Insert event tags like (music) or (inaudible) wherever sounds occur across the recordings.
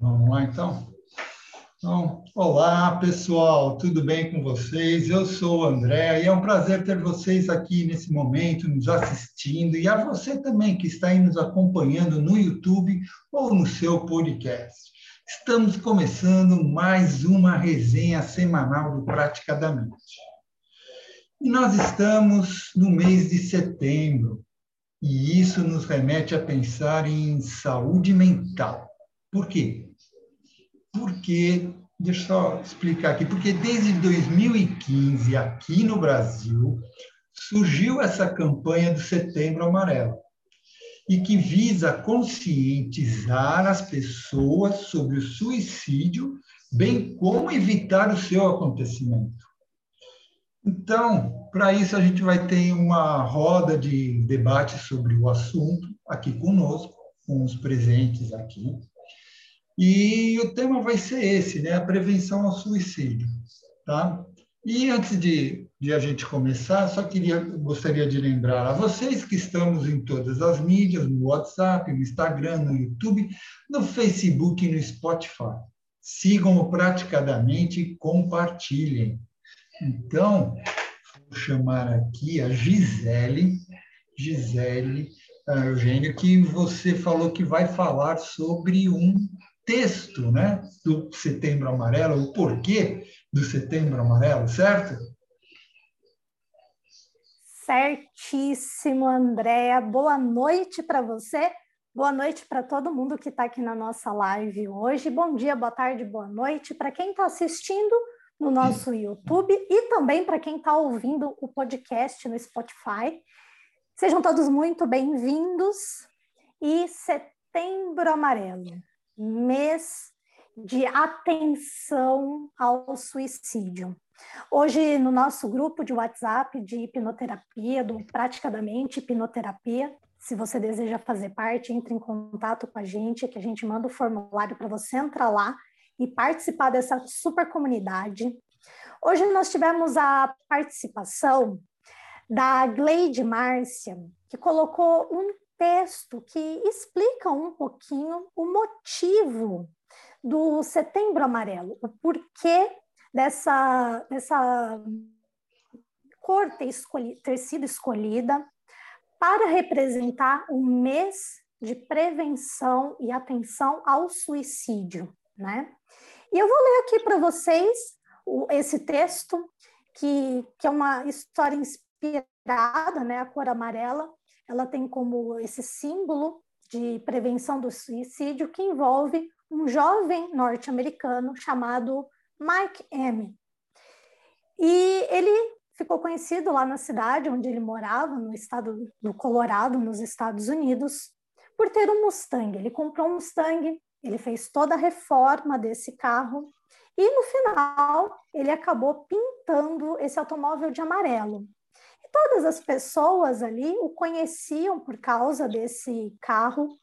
Vamos lá, então? então? Olá, pessoal, tudo bem com vocês? Eu sou o André e é um prazer ter vocês aqui nesse momento, nos assistindo, e a você também que está aí nos acompanhando no YouTube ou no seu podcast. Estamos começando mais uma resenha semanal do Praticadamente. E nós estamos no mês de setembro, e isso nos remete a pensar em saúde mental. Por quê? Porque, deixa eu só explicar aqui, porque desde 2015, aqui no Brasil, surgiu essa campanha do Setembro Amarelo, e que visa conscientizar as pessoas sobre o suicídio, bem como evitar o seu acontecimento. Então, para isso, a gente vai ter uma roda de debate sobre o assunto aqui conosco, com os presentes aqui. E o tema vai ser esse, né? A prevenção ao suicídio, tá? E antes de, de a gente começar, só queria, gostaria de lembrar a vocês que estamos em todas as mídias, no WhatsApp, no Instagram, no YouTube, no Facebook e no Spotify. Sigam-o praticadamente e compartilhem. Então, vou chamar aqui a Gisele, Gisele uh, Eugênio, que você falou que vai falar sobre um texto né, do Setembro Amarelo, o porquê do Setembro Amarelo, certo? Certíssimo, Andréa. Boa noite para você. Boa noite para todo mundo que está aqui na nossa live hoje. Bom dia, boa tarde, boa noite para quem está assistindo no nosso YouTube e também para quem está ouvindo o podcast no Spotify. Sejam todos muito bem-vindos. E Setembro Amarelo mês de atenção ao suicídio. Hoje, no nosso grupo de WhatsApp de hipnoterapia, do Praticadamente Hipnoterapia, se você deseja fazer parte, entre em contato com a gente, que a gente manda o formulário para você entrar lá e participar dessa super comunidade. Hoje nós tivemos a participação da Gleide Márcia, que colocou um texto que explica um pouquinho o motivo do Setembro Amarelo, o porquê dessa, dessa cor ter, escolhi, ter sido escolhida para representar o mês de prevenção e atenção ao suicídio, né? E eu vou ler aqui para vocês o, esse texto, que, que é uma história inspirada, né? A cor amarela, ela tem como esse símbolo de prevenção do suicídio que envolve um jovem norte-americano chamado Mike M. E ele ficou conhecido lá na cidade onde ele morava, no estado do Colorado, nos Estados Unidos, por ter um Mustang. Ele comprou um Mustang, ele fez toda a reforma desse carro e no final ele acabou pintando esse automóvel de amarelo todas as pessoas ali o conheciam por causa desse carro,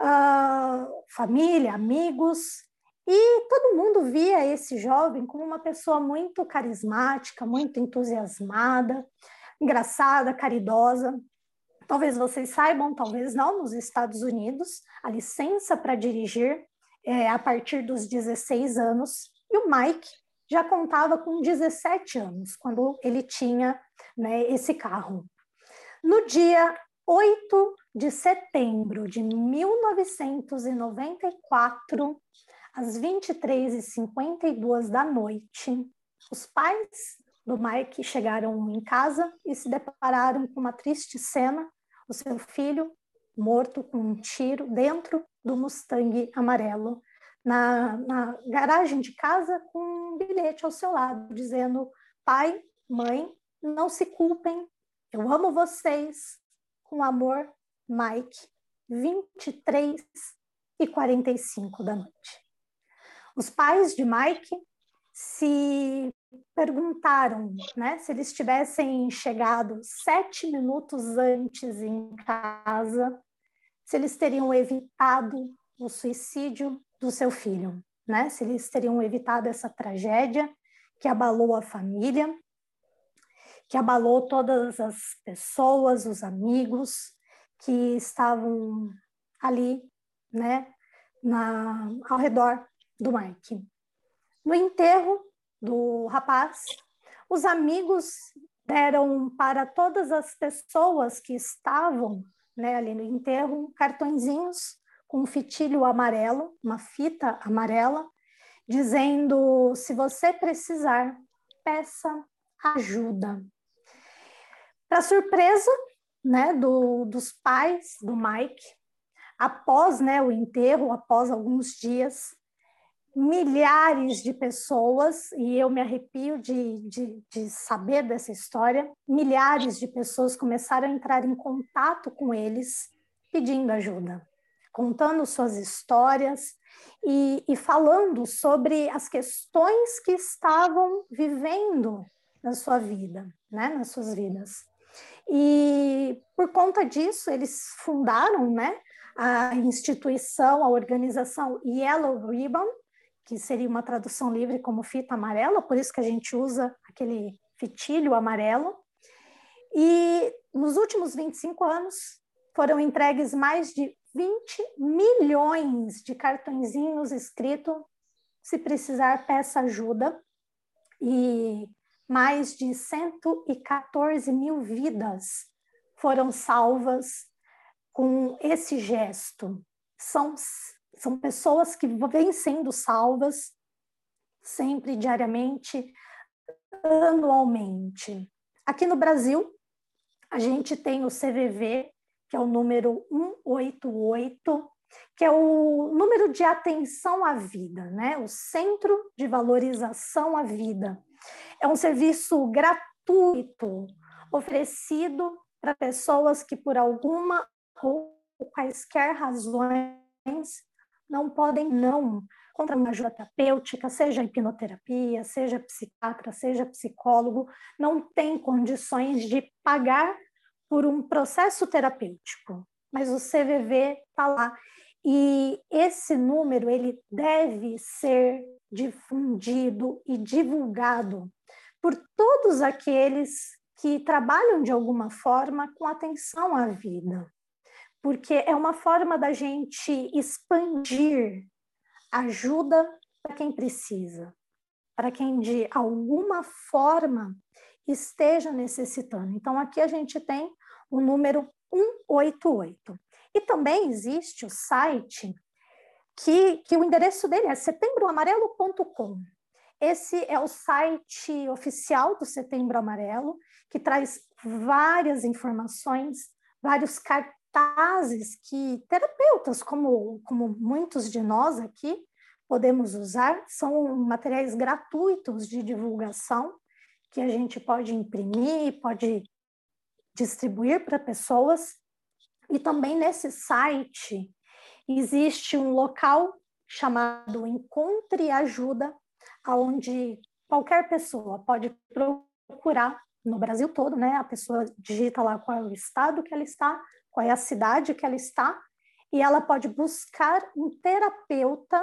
uh, família, amigos, e todo mundo via esse jovem como uma pessoa muito carismática, muito entusiasmada, engraçada, caridosa. Talvez vocês saibam, talvez não, nos Estados Unidos, a licença para dirigir é a partir dos 16 anos. E o Mike já contava com 17 anos, quando ele tinha né, esse carro. No dia 8 de setembro de 1994, às 23h52 da noite, os pais do Mike chegaram em casa e se depararam com uma triste cena: o seu filho morto com um tiro dentro do Mustang amarelo, na, na garagem de casa, com bilhete ao seu lado, dizendo: pai, mãe, não se culpem, eu amo vocês. Com amor, Mike, 23 e 45 da noite. Os pais de Mike se perguntaram né, se eles tivessem chegado sete minutos antes em casa, se eles teriam evitado o suicídio do seu filho, né? se eles teriam evitado essa tragédia que abalou a família que abalou todas as pessoas, os amigos que estavam ali, né, na, ao redor do Mike. No enterro do rapaz, os amigos deram para todas as pessoas que estavam né, ali no enterro cartõezinhos com um fitilho amarelo, uma fita amarela, dizendo: se você precisar, peça ajuda. Para surpresa né, do, dos pais do Mike, após né, o enterro, após alguns dias, milhares de pessoas, e eu me arrepio de, de, de, saber dessa história, milhares de pessoas começaram a entrar em contato com eles pedindo ajuda, contando suas histórias e, e falando sobre as questões que estavam vivendo na sua vida, né, nas suas vidas. E por conta disso, eles fundaram né, a instituição, a organização Yellow Ribbon, que seria uma tradução livre como fita amarela, por isso que a gente usa aquele fitilho amarelo. E nos últimos 25 anos foram entregues mais de 20 milhões de cartõezinhos escrito se precisar peça ajuda e mais de 114 mil vidas foram salvas com esse gesto. São são pessoas que vêm sendo salvas sempre, diariamente, anualmente. Aqui no Brasil, a gente tem o CVV, que é o número 188, que é o número de atenção à vida, né? O Centro de Valorização à Vida. É um serviço gratuito oferecido para pessoas que, por alguma ou quaisquer razões, não podem não contra uma ajuda terapêutica, seja hipnoterapia, seja psiquiatra, seja psicólogo, não tem condições de pagar por um processo terapêutico, mas o CVV está lá. E esse número ele deve ser difundido e divulgado por todos aqueles que trabalham de alguma forma com atenção à vida porque é uma forma da gente expandir ajuda para quem precisa, para quem de alguma forma esteja necessitando. Então, aqui a gente tem o número 188. E também existe o site que, que o endereço dele é setembroamarelo.com. Esse é o site oficial do Setembro Amarelo, que traz várias informações, vários cartazes que terapeutas, como, como muitos de nós aqui, podemos usar, são materiais gratuitos de divulgação que a gente pode imprimir, pode distribuir para pessoas. E também nesse site existe um local chamado Encontre Ajuda, onde qualquer pessoa pode procurar no Brasil todo, né? A pessoa digita lá qual é o estado que ela está, qual é a cidade que ela está, e ela pode buscar um terapeuta,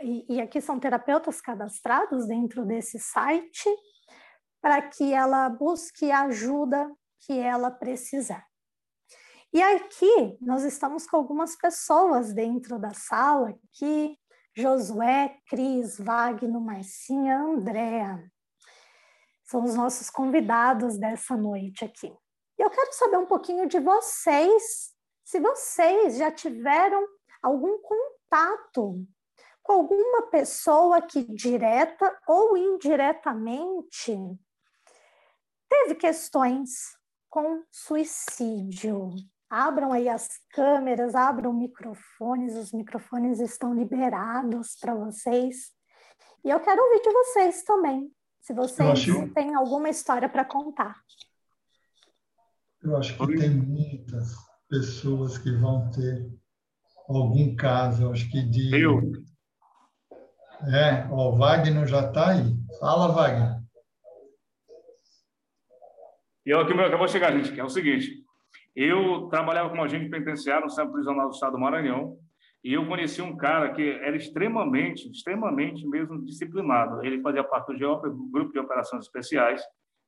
e, e aqui são terapeutas cadastrados dentro desse site, para que ela busque ajuda que ela precisar. E aqui nós estamos com algumas pessoas dentro da sala aqui, Josué, Cris, Wagner, Marcinha, Andréa. São os nossos convidados dessa noite aqui. E eu quero saber um pouquinho de vocês, se vocês já tiveram algum contato com alguma pessoa que direta ou indiretamente teve questões com suicídio. Abram aí as câmeras, abram microfones, os microfones estão liberados para vocês. E eu quero ouvir de vocês também, se vocês acho... têm alguma história para contar. Eu acho que tem muitas pessoas que vão ter algum caso, eu acho que de. Eu. É, ó, o Wagner já está aí. Fala, Wagner. E eu aqui acabou de chegar, gente, que é o seguinte. Eu trabalhava como agente penitenciário no Centro Prisional do Estado do Maranhão e eu conheci um cara que era extremamente, extremamente mesmo disciplinado. Ele fazia parte do Grupo de Operações Especiais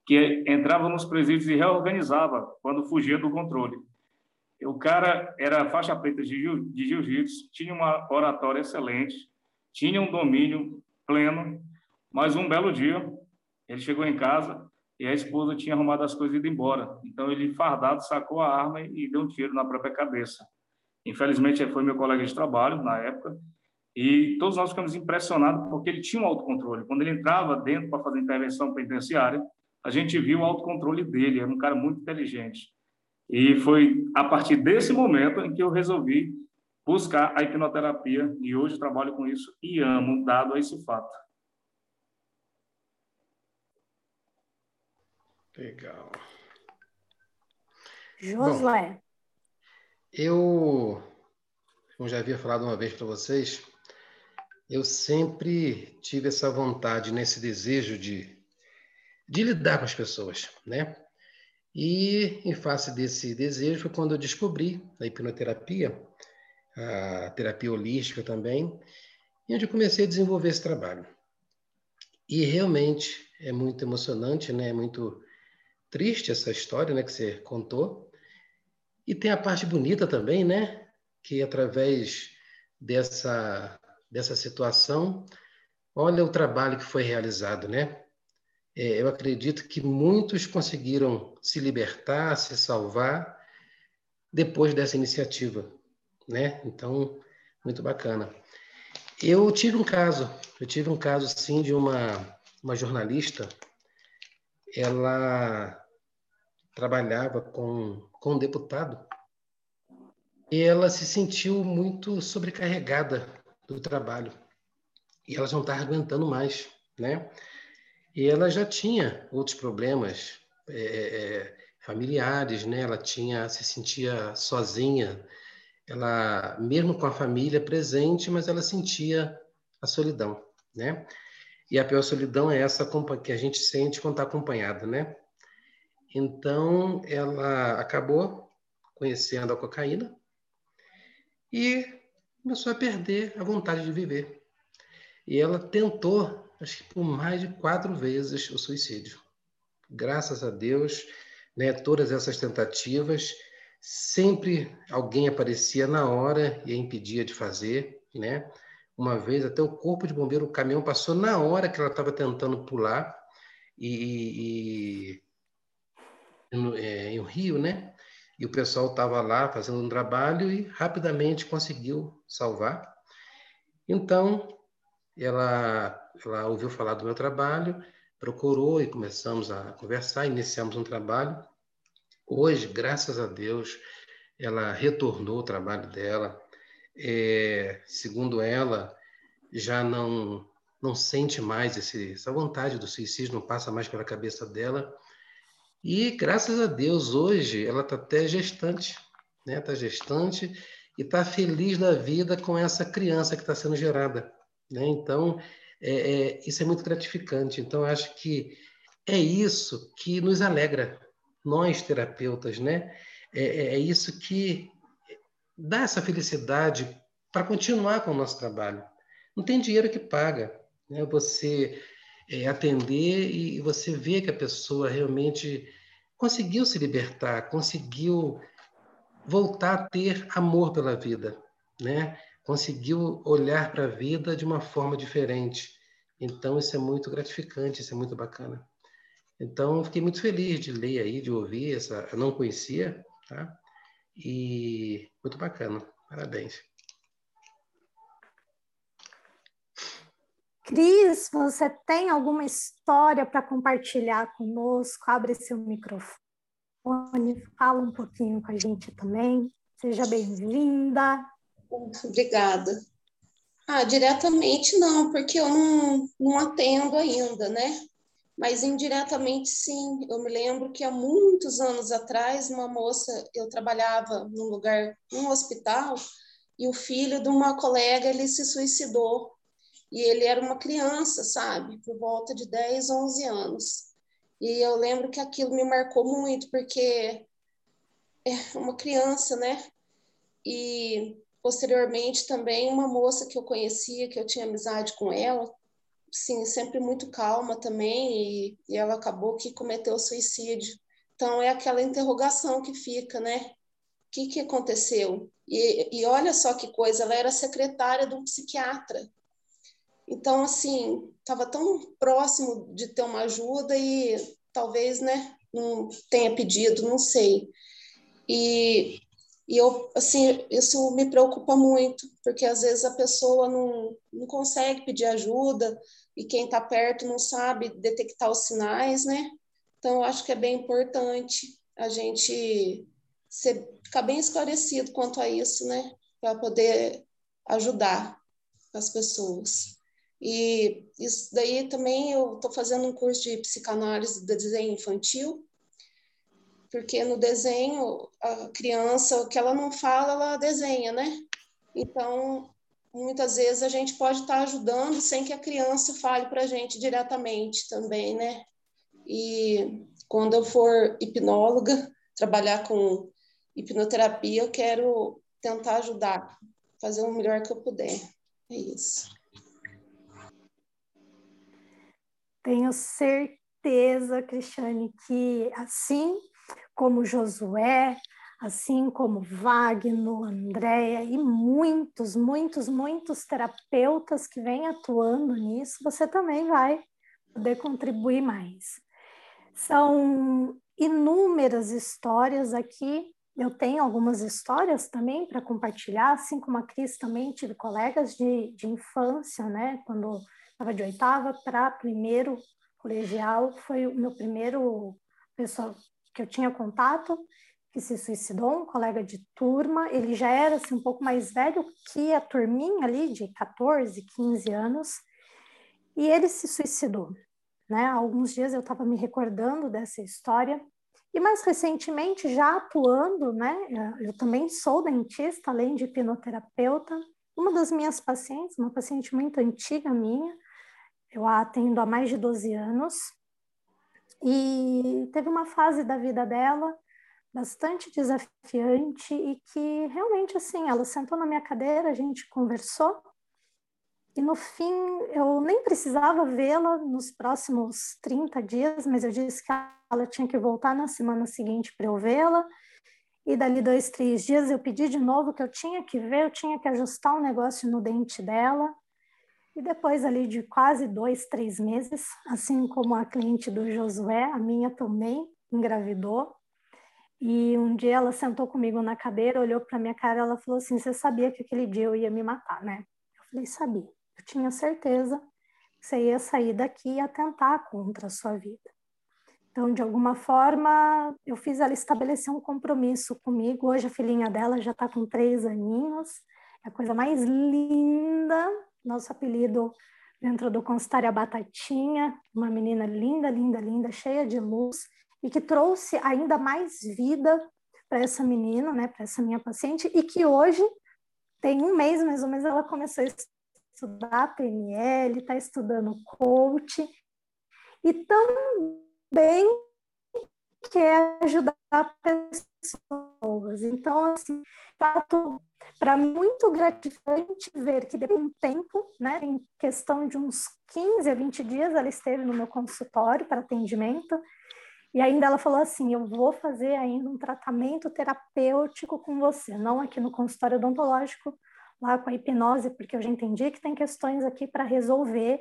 que entrava nos presídios e reorganizava quando fugia do controle. O cara era faixa preta de jiu-jitsu, tinha uma oratória excelente, tinha um domínio pleno, mas um belo dia ele chegou em casa e a esposa tinha arrumado as coisas e ido embora. Então ele, fardado, sacou a arma e deu um tiro na própria cabeça. Infelizmente, foi meu colega de trabalho na época e todos nós ficamos impressionados porque ele tinha um autocontrole. Quando ele entrava dentro para fazer intervenção penitenciária, a gente viu o autocontrole dele, era um cara muito inteligente. E foi a partir desse momento em que eu resolvi buscar a hipnoterapia e hoje trabalho com isso e amo, dado a esse fato. Legal. Josué. Bom, eu, como já havia falado uma vez para vocês, eu sempre tive essa vontade, nesse desejo de, de lidar com as pessoas, né? E em face desse desejo foi quando eu descobri a hipnoterapia, a terapia holística também, e onde eu comecei a desenvolver esse trabalho. E realmente é muito emocionante, né? É muito triste essa história, né, que você contou. E tem a parte bonita também, né, que através dessa dessa situação, olha o trabalho que foi realizado, né? É, eu acredito que muitos conseguiram se libertar, se salvar depois dessa iniciativa, né? Então, muito bacana. Eu tive um caso, eu tive um caso sim de uma uma jornalista, ela trabalhava com, com um deputado e ela se sentiu muito sobrecarregada do trabalho e ela não estava aguentando mais, né? E ela já tinha outros problemas é, é, é, familiares, né? Ela tinha se sentia sozinha, ela mesmo com a família presente, mas ela sentia a solidão, né? E a pior solidão é essa que a gente sente quando está acompanhada, né? Então, ela acabou conhecendo a cocaína e começou a perder a vontade de viver. E ela tentou, acho que por mais de quatro vezes, o suicídio. Graças a Deus, né, todas essas tentativas, sempre alguém aparecia na hora e a impedia de fazer, né? Uma vez até o corpo de bombeiro, o caminhão passou na hora que ela estava tentando pular e, e no, é, em Rio, né? E o pessoal estava lá fazendo um trabalho e rapidamente conseguiu salvar. Então, ela, ela ouviu falar do meu trabalho, procurou e começamos a conversar, iniciamos um trabalho. Hoje, graças a Deus, ela retornou ao trabalho dela. É, segundo ela, já não não sente mais esse, essa vontade do suicídio, não passa mais pela cabeça dela. E graças a Deus, hoje ela está até gestante, né? Está gestante e está feliz da vida com essa criança que está sendo gerada, né? Então, é, é, isso é muito gratificante. Então, acho que é isso que nos alegra, nós terapeutas, né? É, é, é isso que dá essa felicidade para continuar com o nosso trabalho. Não tem dinheiro que paga, né? Você é, atender e você vê que a pessoa realmente conseguiu se libertar, conseguiu voltar a ter amor pela vida, né? Conseguiu olhar para a vida de uma forma diferente. Então isso é muito gratificante, isso é muito bacana. Então fiquei muito feliz de ler aí, de ouvir essa, eu não conhecia, tá? E muito bacana. Parabéns. Cris, você tem alguma história para compartilhar conosco? Abre seu microfone, fala um pouquinho com a gente também. Seja bem-vinda. Obrigada. Ah, diretamente não, porque eu não, não atendo ainda, né? Mas indiretamente sim. Eu me lembro que há muitos anos atrás, uma moça, eu trabalhava num lugar, num hospital, e o filho de uma colega, ele se suicidou e ele era uma criança, sabe? Por volta de 10, 11 anos. E eu lembro que aquilo me marcou muito, porque é uma criança, né? E posteriormente também uma moça que eu conhecia, que eu tinha amizade com ela, sim, sempre muito calma também, e, e ela acabou que cometeu suicídio. Então é aquela interrogação que fica, né? que, que aconteceu? E, e olha só que coisa, ela era secretária de um psiquiatra. Então, assim, estava tão próximo de ter uma ajuda e talvez, né, não tenha pedido, não sei. E, e eu, assim, isso me preocupa muito, porque às vezes a pessoa não, não consegue pedir ajuda e quem está perto não sabe detectar os sinais, né? Então, eu acho que é bem importante a gente ser, ficar bem esclarecido quanto a isso, né? Para poder ajudar as pessoas. E isso daí também eu estou fazendo um curso de psicanálise de desenho infantil, porque no desenho a criança, o que ela não fala, ela desenha, né? Então, muitas vezes a gente pode estar tá ajudando sem que a criança fale para a gente diretamente também, né? E quando eu for hipnóloga, trabalhar com hipnoterapia, eu quero tentar ajudar, fazer o melhor que eu puder. É isso. Tenho certeza, Cristiane, que assim como Josué, assim como Wagner, Andréia e muitos, muitos, muitos terapeutas que vêm atuando nisso, você também vai poder contribuir mais. São inúmeras histórias aqui. Eu tenho algumas histórias também para compartilhar, assim como a Cris também tive colegas de, de infância, né? Quando estava de oitava para primeiro colegial, foi o meu primeiro pessoal que eu tinha contato que se suicidou, um colega de turma, ele já era assim, um pouco mais velho que a turminha ali de 14, 15 anos, e ele se suicidou. Né? Alguns dias eu estava me recordando dessa história, e mais recentemente, já atuando, né? eu também sou dentista, além de hipnoterapeuta, uma das minhas pacientes, uma paciente muito antiga minha, eu a atendo há mais de 12 anos, e teve uma fase da vida dela bastante desafiante e que realmente assim, ela sentou na minha cadeira, a gente conversou e no fim eu nem precisava vê-la nos próximos 30 dias, mas eu disse que ela tinha que voltar na semana seguinte para eu vê-la. E dali dois, três dias eu pedi de novo que eu tinha que ver, eu tinha que ajustar um negócio no dente dela. E depois ali de quase dois, três meses, assim como a cliente do Josué, a minha também engravidou. E um dia ela sentou comigo na cadeira, olhou para minha cara, ela falou assim: "Você sabia que aquele dia eu ia me matar, né?" Eu falei: "Sabia. Eu tinha certeza que você ia sair daqui e atentar contra a sua vida." Então, de alguma forma, eu fiz ela estabelecer um compromisso comigo. Hoje a filhinha dela já está com três aninhos, é a coisa mais linda nosso apelido dentro do consultório a Batatinha, uma menina linda, linda, linda, cheia de luz e que trouxe ainda mais vida para essa menina, né, para essa minha paciente, e que hoje tem um mês mais ou menos ela começou a estudar PNL, está estudando coach e também quer ajudar pessoas. Então, assim, para muito gratificante ver que depois de um tempo, né, em questão de uns 15 a 20 dias, ela esteve no meu consultório para atendimento e ainda ela falou assim: Eu vou fazer ainda um tratamento terapêutico com você, não aqui no consultório odontológico, lá com a hipnose, porque eu já entendi que tem questões aqui para resolver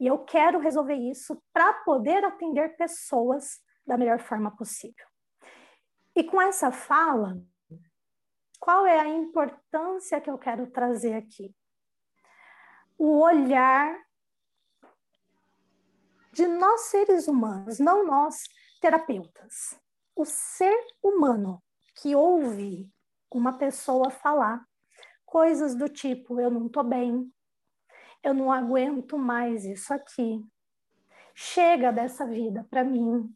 e eu quero resolver isso para poder atender pessoas da melhor forma possível. E com essa fala, qual é a importância que eu quero trazer aqui? O olhar de nós seres humanos, não nós terapeutas. O ser humano que ouve uma pessoa falar coisas do tipo: eu não estou bem, eu não aguento mais isso aqui, chega dessa vida para mim,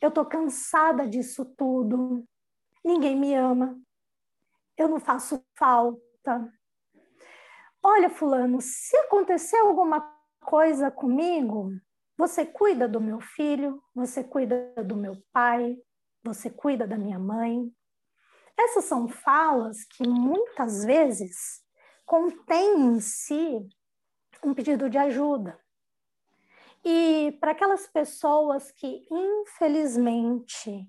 eu estou cansada disso tudo, ninguém me ama, eu não faço falta. Olha, Fulano, se acontecer alguma coisa comigo, você cuida do meu filho, você cuida do meu pai, você cuida da minha mãe. Essas são falas que muitas vezes contêm em si um pedido de ajuda. E para aquelas pessoas que, infelizmente,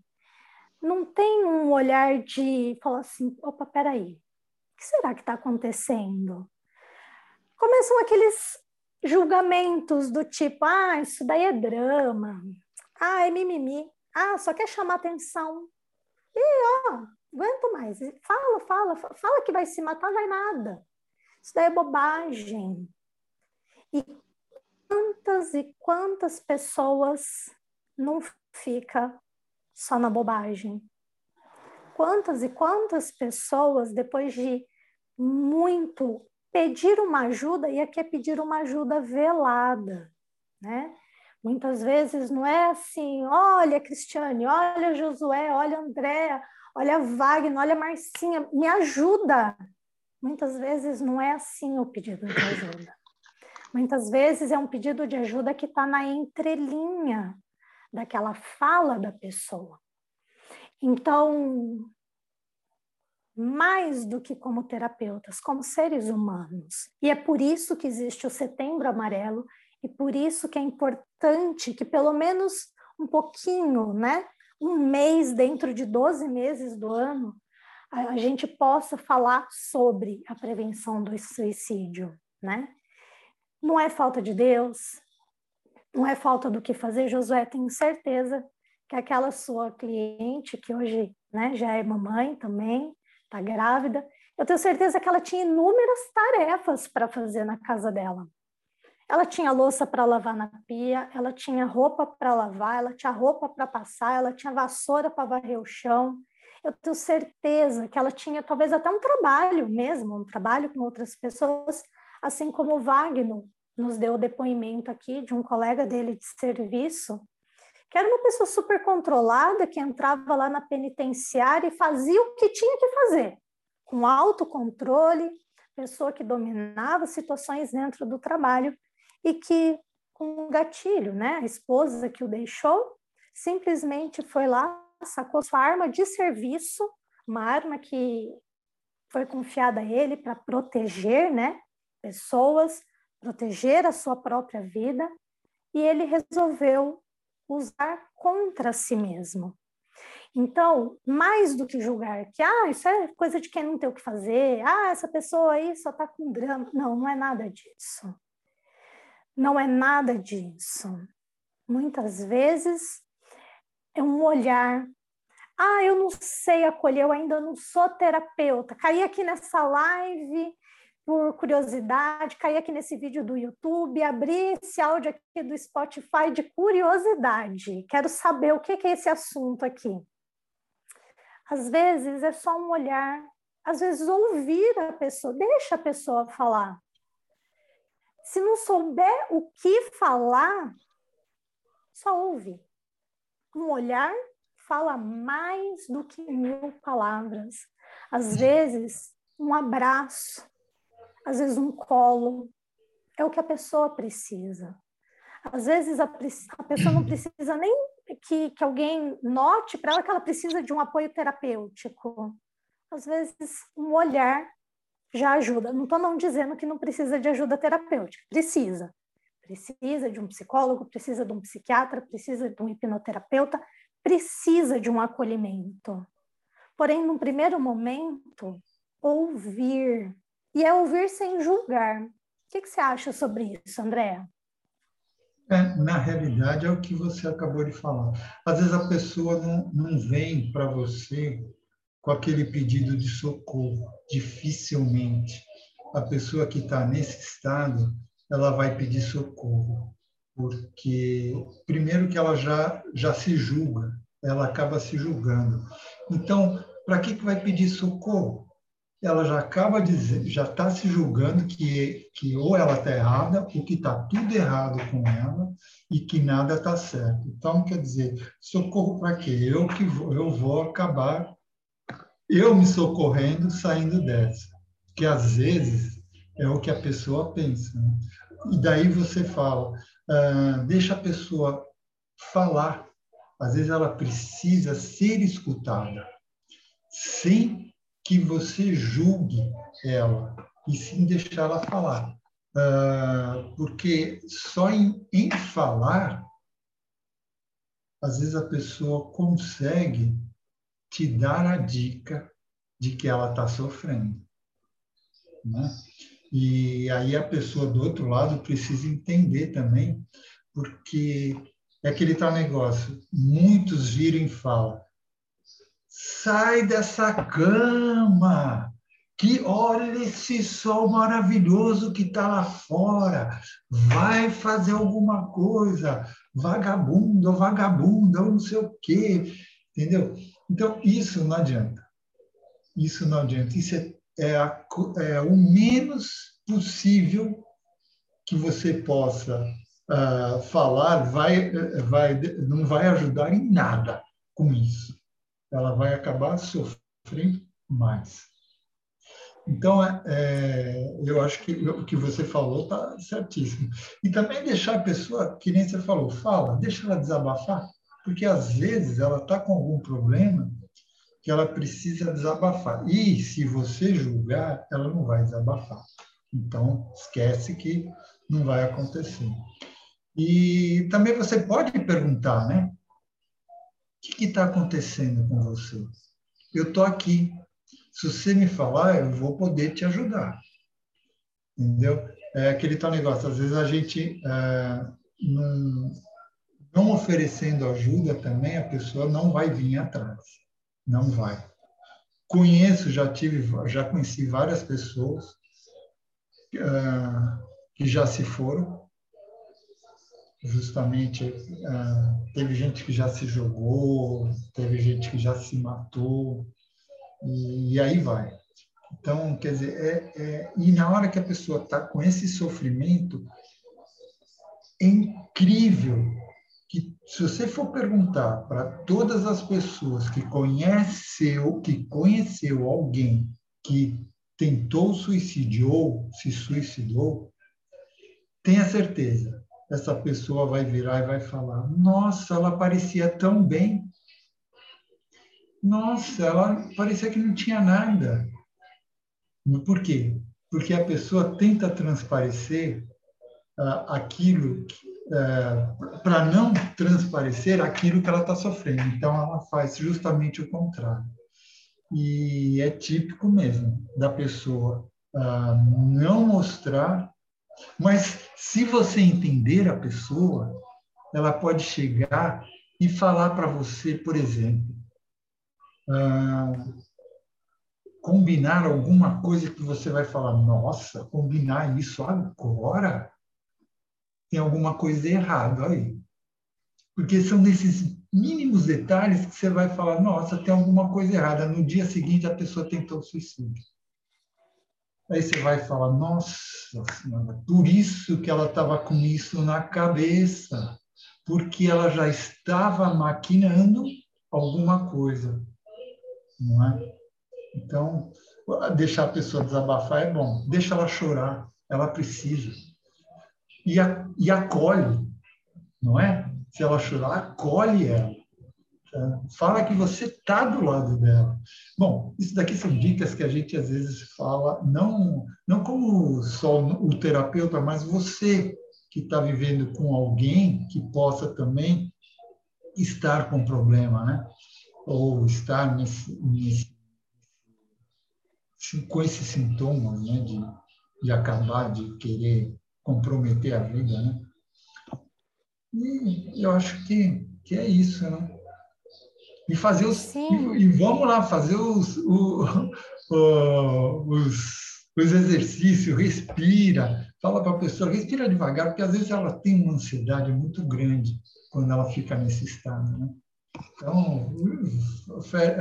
não tem um olhar de falar assim, opa, peraí, o que será que está acontecendo? Começam aqueles julgamentos do tipo, ah, isso daí é drama, ah, é mimimi, ah, só quer chamar atenção. E, ó, aguento mais. Fala, fala, fala que vai se matar, vai nada. Isso daí é bobagem. E quantas e quantas pessoas não fica só na bobagem? Quantas e quantas pessoas, depois de muito pedir uma ajuda, e aqui é pedir uma ajuda velada, né? Muitas vezes não é assim, olha Cristiane, olha Josué, olha Andréa, olha Wagner, olha Marcinha, me ajuda. Muitas vezes não é assim o pedido de ajuda. Muitas vezes é um pedido de ajuda que está na entrelinha daquela fala da pessoa. Então, mais do que como terapeutas, como seres humanos. E é por isso que existe o Setembro Amarelo e por isso que é importante que pelo menos um pouquinho, né, um mês dentro de 12 meses do ano, a gente possa falar sobre a prevenção do suicídio, né? Não é falta de Deus, não é falta do que fazer, Josué, tenho certeza que aquela sua cliente, que hoje né, já é mamãe também, está grávida, eu tenho certeza que ela tinha inúmeras tarefas para fazer na casa dela. Ela tinha louça para lavar na pia, ela tinha roupa para lavar, ela tinha roupa para passar, ela tinha vassoura para varrer o chão. Eu tenho certeza que ela tinha talvez até um trabalho mesmo, um trabalho com outras pessoas, assim como o Wagner nos deu o depoimento aqui de um colega dele de serviço, que era uma pessoa super controlada, que entrava lá na penitenciária e fazia o que tinha que fazer, com autocontrole, pessoa que dominava situações dentro do trabalho e que, com um gatilho, né, a esposa que o deixou, simplesmente foi lá, sacou sua arma de serviço, uma arma que foi confiada a ele para proteger, né, pessoas, proteger a sua própria vida, e ele resolveu usar contra si mesmo. Então, mais do que julgar que ah, isso é coisa de quem não tem o que fazer, ah, essa pessoa aí só está com drama. Não, não é nada disso. Não é nada disso. Muitas vezes é um olhar. Ah, eu não sei acolher, eu ainda não sou terapeuta. Caí aqui nessa live por curiosidade, caí aqui nesse vídeo do YouTube, abri esse áudio aqui do Spotify de curiosidade. Quero saber o que é esse assunto aqui. Às vezes é só um olhar, às vezes ouvir a pessoa, deixa a pessoa falar. Se não souber o que falar, só ouve. Um olhar fala mais do que mil palavras. Às vezes, um abraço, às vezes um colo, é o que a pessoa precisa. Às vezes a, a pessoa não precisa nem que, que alguém note para ela que ela precisa de um apoio terapêutico. Às vezes um olhar já ajuda. Não estou não dizendo que não precisa de ajuda terapêutica, precisa. Precisa de um psicólogo, precisa de um psiquiatra, precisa de um hipnoterapeuta, precisa de um acolhimento. Porém, num primeiro momento, ouvir, e é ouvir sem julgar. O que, que você acha sobre isso, André? É, na realidade, é o que você acabou de falar. Às vezes a pessoa não, não vem para você com aquele pedido de socorro. Dificilmente. A pessoa que está nesse estado, ela vai pedir socorro. Porque, primeiro, que ela já, já se julga, ela acaba se julgando. Então, para que, que vai pedir socorro? Ela já acaba de já está se julgando que, que ou ela está errada, ou que está tudo errado com ela e que nada está certo. Então, quer dizer, socorro para quê? Eu que vou, eu vou acabar eu me socorrendo saindo dessa. Que às vezes é o que a pessoa pensa. Né? E daí você fala, uh, deixa a pessoa falar. Às vezes ela precisa ser escutada, sem que você julgue ela e sim deixá-la falar. Uh, porque só em, em falar, às vezes a pessoa consegue te dar a dica de que ela está sofrendo. Né? E aí a pessoa do outro lado precisa entender também, porque é aquele tal negócio, muitos viram e falam, sai dessa cama, que olha esse sol maravilhoso que está lá fora, vai fazer alguma coisa, vagabundo, vagabunda, ou não sei o quê, entendeu? Então, isso não adianta. Isso não adianta. Isso é, é, a, é o menos possível que você possa uh, falar, vai, vai, não vai ajudar em nada com isso. Ela vai acabar sofrendo mais. Então, é, eu acho que o que você falou está certíssimo. E também deixar a pessoa, que nem você falou, fala, deixa ela desabafar, porque às vezes ela está com algum problema que ela precisa desabafar. E se você julgar, ela não vai desabafar. Então, esquece que não vai acontecer. E também você pode perguntar, né? Que está acontecendo com você? Eu estou aqui, se você me falar, eu vou poder te ajudar. Entendeu? É aquele tal negócio, às vezes a gente, é, não, não oferecendo ajuda também, a pessoa não vai vir atrás. Não vai. Conheço, já tive, já conheci várias pessoas uh, que já se foram. Justamente, uh, teve gente que já se jogou, teve gente que já se matou, e, e aí vai. Então, quer dizer, é, é, e na hora que a pessoa está com esse sofrimento, é incrível que, se você for perguntar para todas as pessoas que conheceu, que conheceu alguém que tentou suicídio ou se suicidou, tenha certeza, essa pessoa vai virar e vai falar: Nossa, ela parecia tão bem. Nossa, ela parecia que não tinha nada. Por quê? Porque a pessoa tenta transparecer uh, aquilo é, para não transparecer aquilo que ela está sofrendo. Então, ela faz justamente o contrário. E é típico mesmo da pessoa uh, não mostrar, mas se você entender a pessoa, ela pode chegar e falar para você, por exemplo, uh, combinar alguma coisa que você vai falar, nossa, combinar isso agora? Tem alguma coisa errada aí. Porque são nesses mínimos detalhes que você vai falar, nossa, tem alguma coisa errada. No dia seguinte, a pessoa tentou suicídio. Aí você vai falar, nossa senhora, por isso que ela estava com isso na cabeça, porque ela já estava maquinando alguma coisa, não é? Então, deixar a pessoa desabafar é bom, deixa ela chorar, ela precisa. E, a, e acolhe, não é? Se ela chorar, acolhe ela. Tá? Fala que você está do lado dela. Bom, isso daqui são dicas que a gente às vezes fala, não, não como só o terapeuta, mas você que está vivendo com alguém que possa também estar com problema, né? Ou estar nesse, nesse com esses sintomas, né? De, de acabar de querer comprometer a vida, né? E eu acho que, que é isso, né? E fazer os. E, e, vamos lá, fazer os, o, (laughs) o, os, os exercícios, respira, fala para a pessoa, respira devagar, porque às vezes ela tem uma ansiedade muito grande quando ela fica nesse estado, né? Então,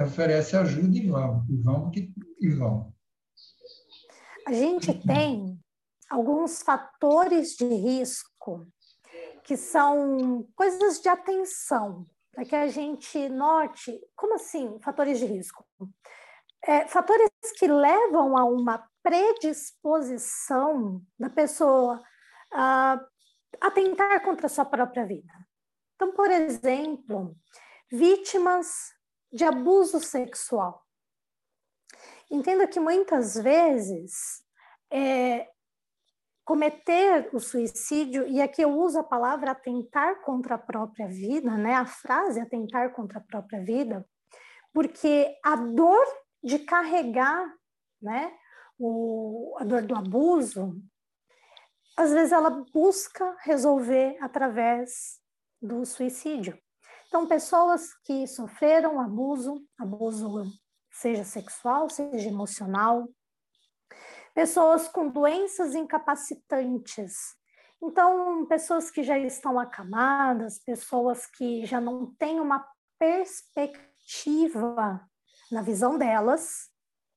oferece ajuda e vamos, e vamos, e vamos. A gente tem alguns fatores de risco que são coisas de atenção, para que a gente note, como assim, fatores de risco? É, fatores que levam a uma predisposição da pessoa a, a tentar contra a sua própria vida. Então, por exemplo, vítimas de abuso sexual. Entenda que muitas vezes é, cometer o suicídio, e aqui eu uso a palavra atentar contra a própria vida, né? a frase atentar contra a própria vida, porque a dor de carregar, né, o, a dor do abuso, às vezes ela busca resolver através do suicídio. Então, pessoas que sofreram abuso, abuso seja sexual, seja emocional, pessoas com doenças incapacitantes. Então, pessoas que já estão acamadas, pessoas que já não têm uma perspectiva na visão delas,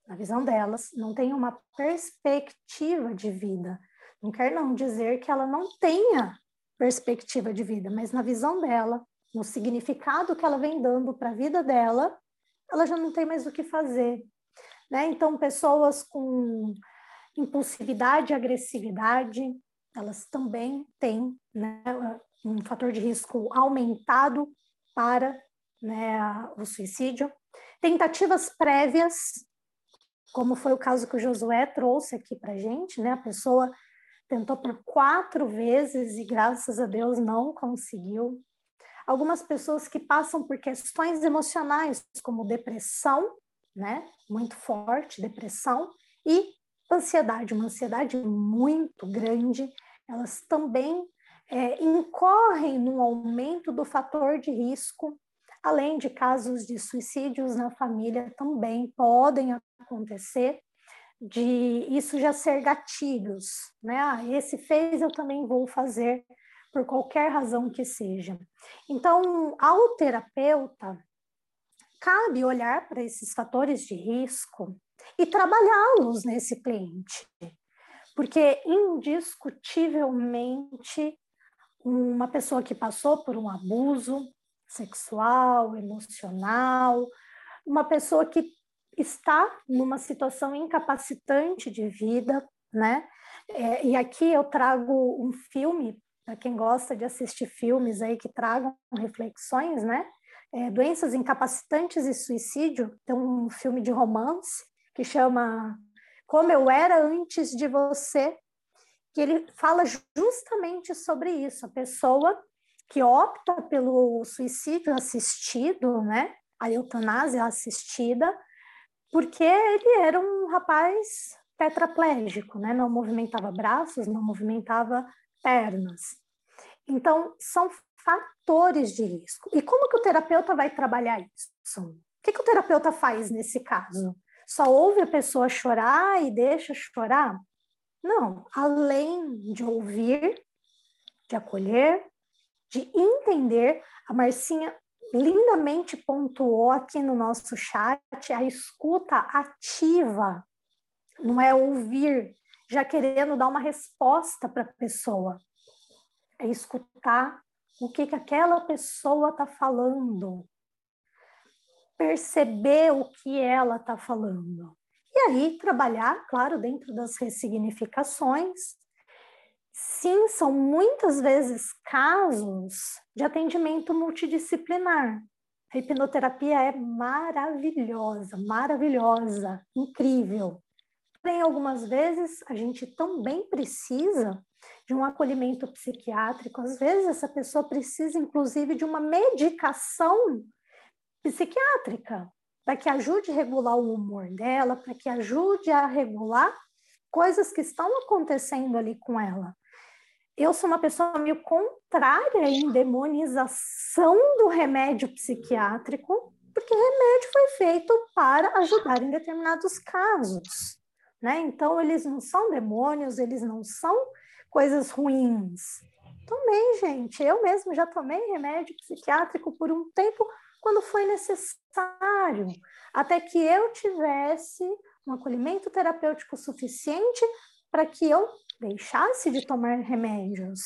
na visão delas, não tem uma perspectiva de vida. Não quer não dizer que ela não tenha perspectiva de vida, mas na visão dela, no significado que ela vem dando para a vida dela, ela já não tem mais o que fazer. Né? Então, pessoas com impulsividade, agressividade, elas também têm né, um fator de risco aumentado para né, o suicídio. Tentativas prévias, como foi o caso que o Josué trouxe aqui para a gente, né? A pessoa tentou por quatro vezes e graças a Deus não conseguiu. Algumas pessoas que passam por questões emocionais, como depressão, né? Muito forte, depressão, e ansiedade, uma ansiedade muito grande, elas também é, incorrem no aumento do fator de risco além de casos de suicídios na família também podem acontecer, de isso já ser gatilhos, né? Ah, esse fez, eu também vou fazer, por qualquer razão que seja. Então, ao terapeuta, cabe olhar para esses fatores de risco e trabalhá-los nesse cliente, porque indiscutivelmente uma pessoa que passou por um abuso, sexual, emocional, uma pessoa que está numa situação incapacitante de vida, né? É, e aqui eu trago um filme para quem gosta de assistir filmes aí que tragam reflexões, né? É, doenças incapacitantes e suicídio. Tem um filme de romance que chama Como Eu Era Antes de Você, que ele fala justamente sobre isso. A pessoa que opta pelo suicídio assistido, né? A eutanásia assistida, porque ele era um rapaz tetraplégico, né? Não movimentava braços, não movimentava pernas. Então, são fatores de risco. E como que o terapeuta vai trabalhar isso? O que, que o terapeuta faz nesse caso? Só ouve a pessoa chorar e deixa chorar? Não, além de ouvir, de acolher, de entender. A Marcinha lindamente pontuou aqui no nosso chat a escuta ativa, não é ouvir já querendo dar uma resposta para a pessoa, é escutar o que, que aquela pessoa está falando, perceber o que ela está falando. E aí trabalhar, claro, dentro das ressignificações, Sim, são muitas vezes casos de atendimento multidisciplinar. A hipnoterapia é maravilhosa, maravilhosa, incrível. Porém, algumas vezes a gente também precisa de um acolhimento psiquiátrico. Às vezes essa pessoa precisa, inclusive, de uma medicação psiquiátrica para que ajude a regular o humor dela, para que ajude a regular coisas que estão acontecendo ali com ela eu sou uma pessoa meio contrária à endemonização do remédio psiquiátrico, porque o remédio foi feito para ajudar em determinados casos, né? Então, eles não são demônios, eles não são coisas ruins. Tomei, gente, eu mesmo já tomei remédio psiquiátrico por um tempo quando foi necessário, até que eu tivesse um acolhimento terapêutico suficiente para que eu deixasse de tomar remédios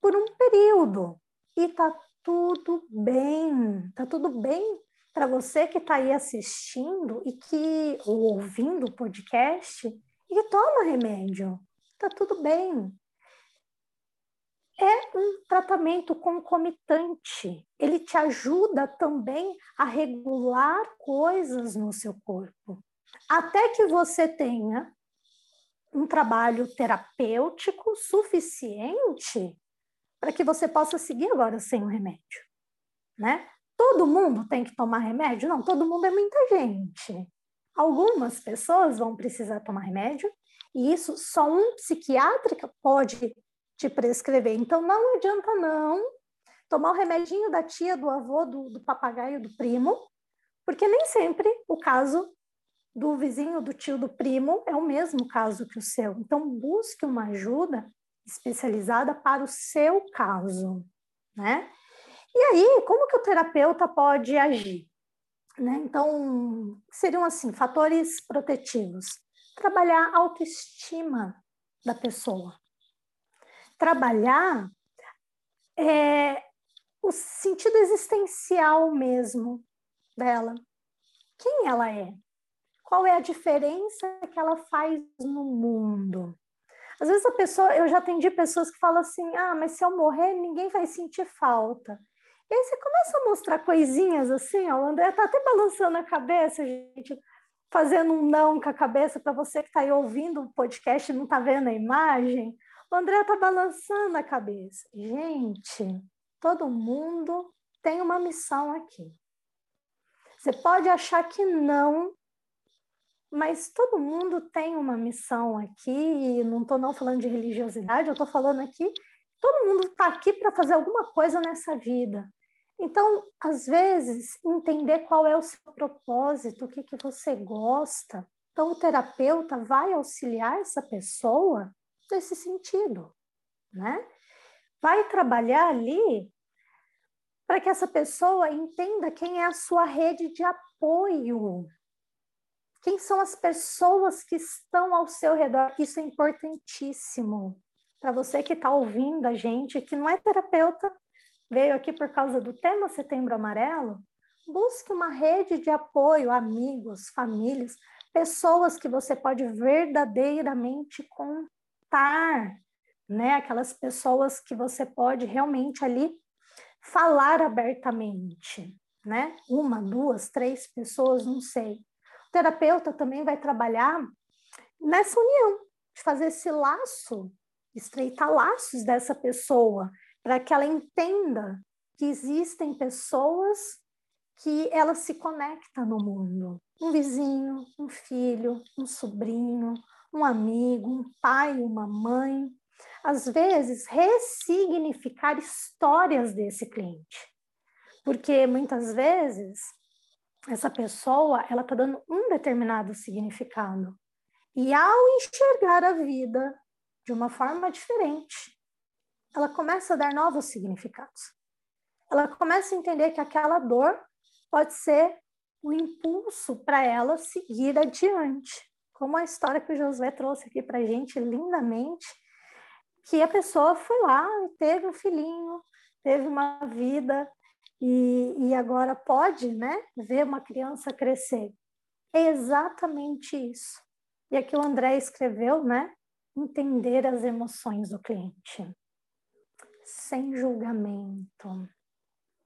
por um período. E tá tudo bem, tá tudo bem para você que está aí assistindo e que ou ouvindo o podcast e que toma remédio. Tá tudo bem. É um tratamento concomitante. Ele te ajuda também a regular coisas no seu corpo, até que você tenha um trabalho terapêutico suficiente para que você possa seguir agora sem o remédio, né? todo mundo tem que tomar remédio? Não, todo mundo é muita gente. Algumas pessoas vão precisar tomar remédio e isso só um psiquiatra pode te prescrever. Então não adianta não tomar o remedinho da tia, do avô, do, do papagaio, do primo, porque nem sempre o caso do vizinho, do tio, do primo é o mesmo caso que o seu. Então busque uma ajuda especializada para o seu caso, né? E aí, como que o terapeuta pode agir? Né? Então, seriam assim, fatores protetivos. Trabalhar a autoestima da pessoa. Trabalhar é, o sentido existencial mesmo dela. Quem ela é? Qual é a diferença que ela faz no mundo? Às vezes a pessoa, eu já atendi pessoas que falam assim: ah, mas se eu morrer, ninguém vai sentir falta. E aí você começa a mostrar coisinhas assim, ó, o André tá até balançando a cabeça, gente, fazendo um não com a cabeça para você que está aí ouvindo o podcast e não está vendo a imagem. O André tá balançando a cabeça. Gente, todo mundo tem uma missão aqui. Você pode achar que não, mas todo mundo tem uma missão aqui, e não estou não falando de religiosidade, eu estou falando aqui, todo mundo está aqui para fazer alguma coisa nessa vida. Então, às vezes, entender qual é o seu propósito, o que, que você gosta. Então, o terapeuta vai auxiliar essa pessoa nesse sentido, né? Vai trabalhar ali para que essa pessoa entenda quem é a sua rede de apoio. Quem são as pessoas que estão ao seu redor? Isso é importantíssimo. Para você que está ouvindo a gente, que não é terapeuta, veio aqui por causa do tema Setembro Amarelo, busque uma rede de apoio, amigos, famílias, pessoas que você pode verdadeiramente contar, né? Aquelas pessoas que você pode realmente ali falar abertamente, né? Uma, duas, três pessoas, não sei. O terapeuta também vai trabalhar nessa união, de fazer esse laço, estreitar laços dessa pessoa, para que ela entenda que existem pessoas que ela se conecta no mundo. Um vizinho, um filho, um sobrinho, um amigo, um pai, uma mãe. Às vezes, ressignificar histórias desse cliente. Porque muitas vezes essa pessoa ela está dando um determinado significado. E ao enxergar a vida de uma forma diferente, ela começa a dar novos significados. Ela começa a entender que aquela dor pode ser o um impulso para ela seguir adiante. Como a história que o Josué trouxe aqui para gente lindamente, que a pessoa foi lá e teve um filhinho, teve uma vida e, e agora pode né, ver uma criança crescer. É exatamente isso. E aqui o André escreveu, né? Entender as emoções do cliente sem julgamento,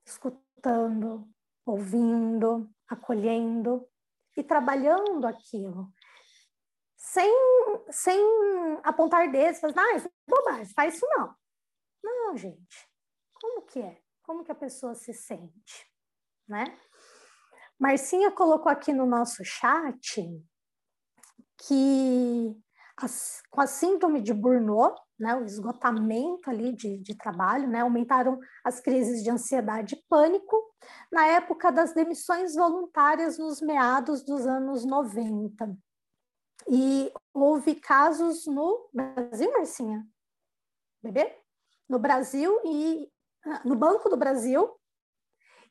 escutando, ouvindo, acolhendo e trabalhando aquilo. Sem, sem apontar dedos, falar, ah, isso é bobagem, faz isso não. Não, gente. Como que é? Como que a pessoa se sente? Né? Marcinha colocou aqui no nosso chat que as, com a síndrome de Burnout, né, o esgotamento ali de, de trabalho, né, aumentaram as crises de ansiedade e pânico na época das demissões voluntárias nos meados dos anos 90. E houve casos no Brasil, Marcinha? Bebê? No Brasil e ah, no Banco do Brasil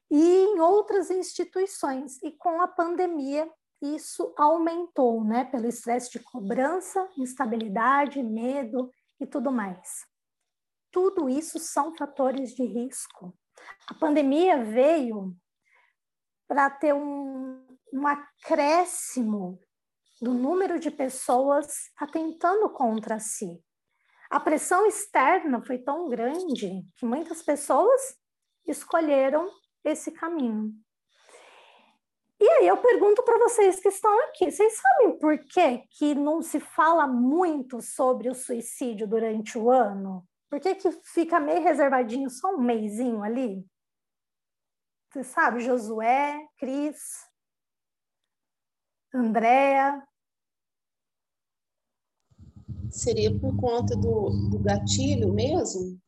e em outras instituições. E com a pandemia, isso aumentou, né? Pelo estresse de cobrança, instabilidade, medo e tudo mais. Tudo isso são fatores de risco. A pandemia veio para ter um, um acréscimo do número de pessoas atentando contra si. A pressão externa foi tão grande que muitas pessoas escolheram esse caminho. E aí eu pergunto para vocês que estão aqui, vocês sabem por que, que não se fala muito sobre o suicídio durante o ano? Por que, que fica meio reservadinho só um mêsinho ali? Você sabe, Josué, Cris, Andréa. Seria por conta do, do gatilho mesmo?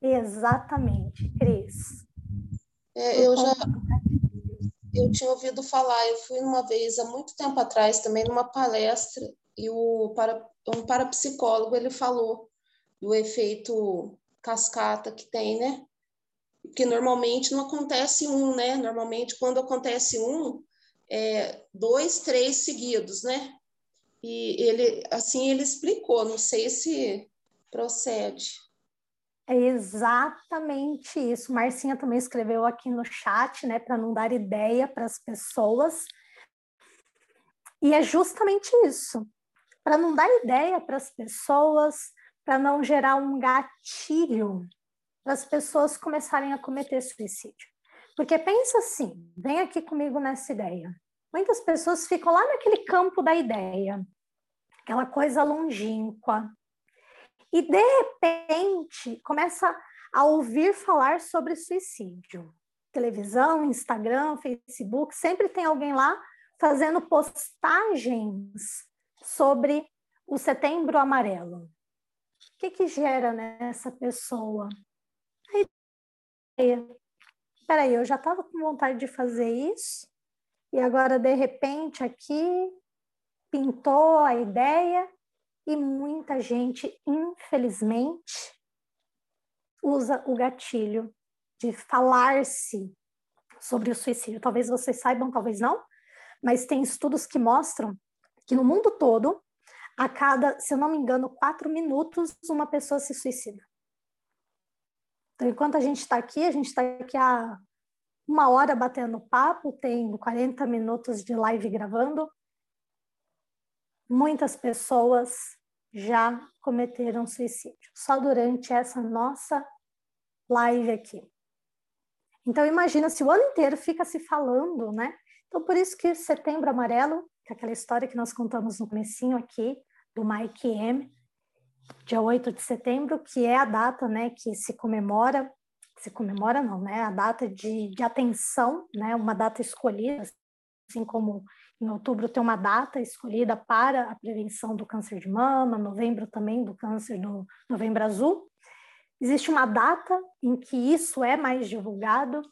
Exatamente, Cris. É, eu já eu tinha ouvido falar, eu fui uma vez há muito tempo atrás também numa palestra e o para, um parapsicólogo ele falou do efeito cascata que tem, né? Que normalmente não acontece um, né? Normalmente quando acontece um, é dois, três seguidos, né? E ele assim ele explicou, não sei se procede. É exatamente isso. Marcinha também escreveu aqui no chat, né, para não dar ideia para as pessoas. E é justamente isso. Para não dar ideia para as pessoas, para não gerar um gatilho para as pessoas começarem a cometer suicídio. Porque pensa assim, vem aqui comigo nessa ideia. Muitas pessoas ficam lá naquele campo da ideia, aquela coisa longínqua, e de repente começa a ouvir falar sobre suicídio. Televisão, Instagram, Facebook, sempre tem alguém lá fazendo postagens sobre o Setembro Amarelo. O que, que gera nessa pessoa? A ideia. Peraí, eu já estava com vontade de fazer isso, e agora, de repente, aqui pintou a ideia e muita gente, infelizmente, usa o gatilho de falar-se sobre o suicídio. Talvez vocês saibam, talvez não, mas tem estudos que mostram que no mundo todo, a cada, se eu não me engano, quatro minutos, uma pessoa se suicida. Então, enquanto a gente está aqui, a gente está aqui há uma hora batendo papo, tem 40 minutos de live gravando, muitas pessoas já cometeram suicídio, só durante essa nossa live aqui. Então imagina se o ano inteiro fica se falando, né? Então por isso que Setembro Amarelo, que é aquela história que nós contamos no comecinho aqui do Mike M, dia 8 de setembro, que é a data, né, que se comemora, se comemora não, né, a data de, de atenção, né, uma data escolhida, assim como em outubro tem uma data escolhida para a prevenção do câncer de mama, novembro também do câncer do novembro azul. Existe uma data em que isso é mais divulgado.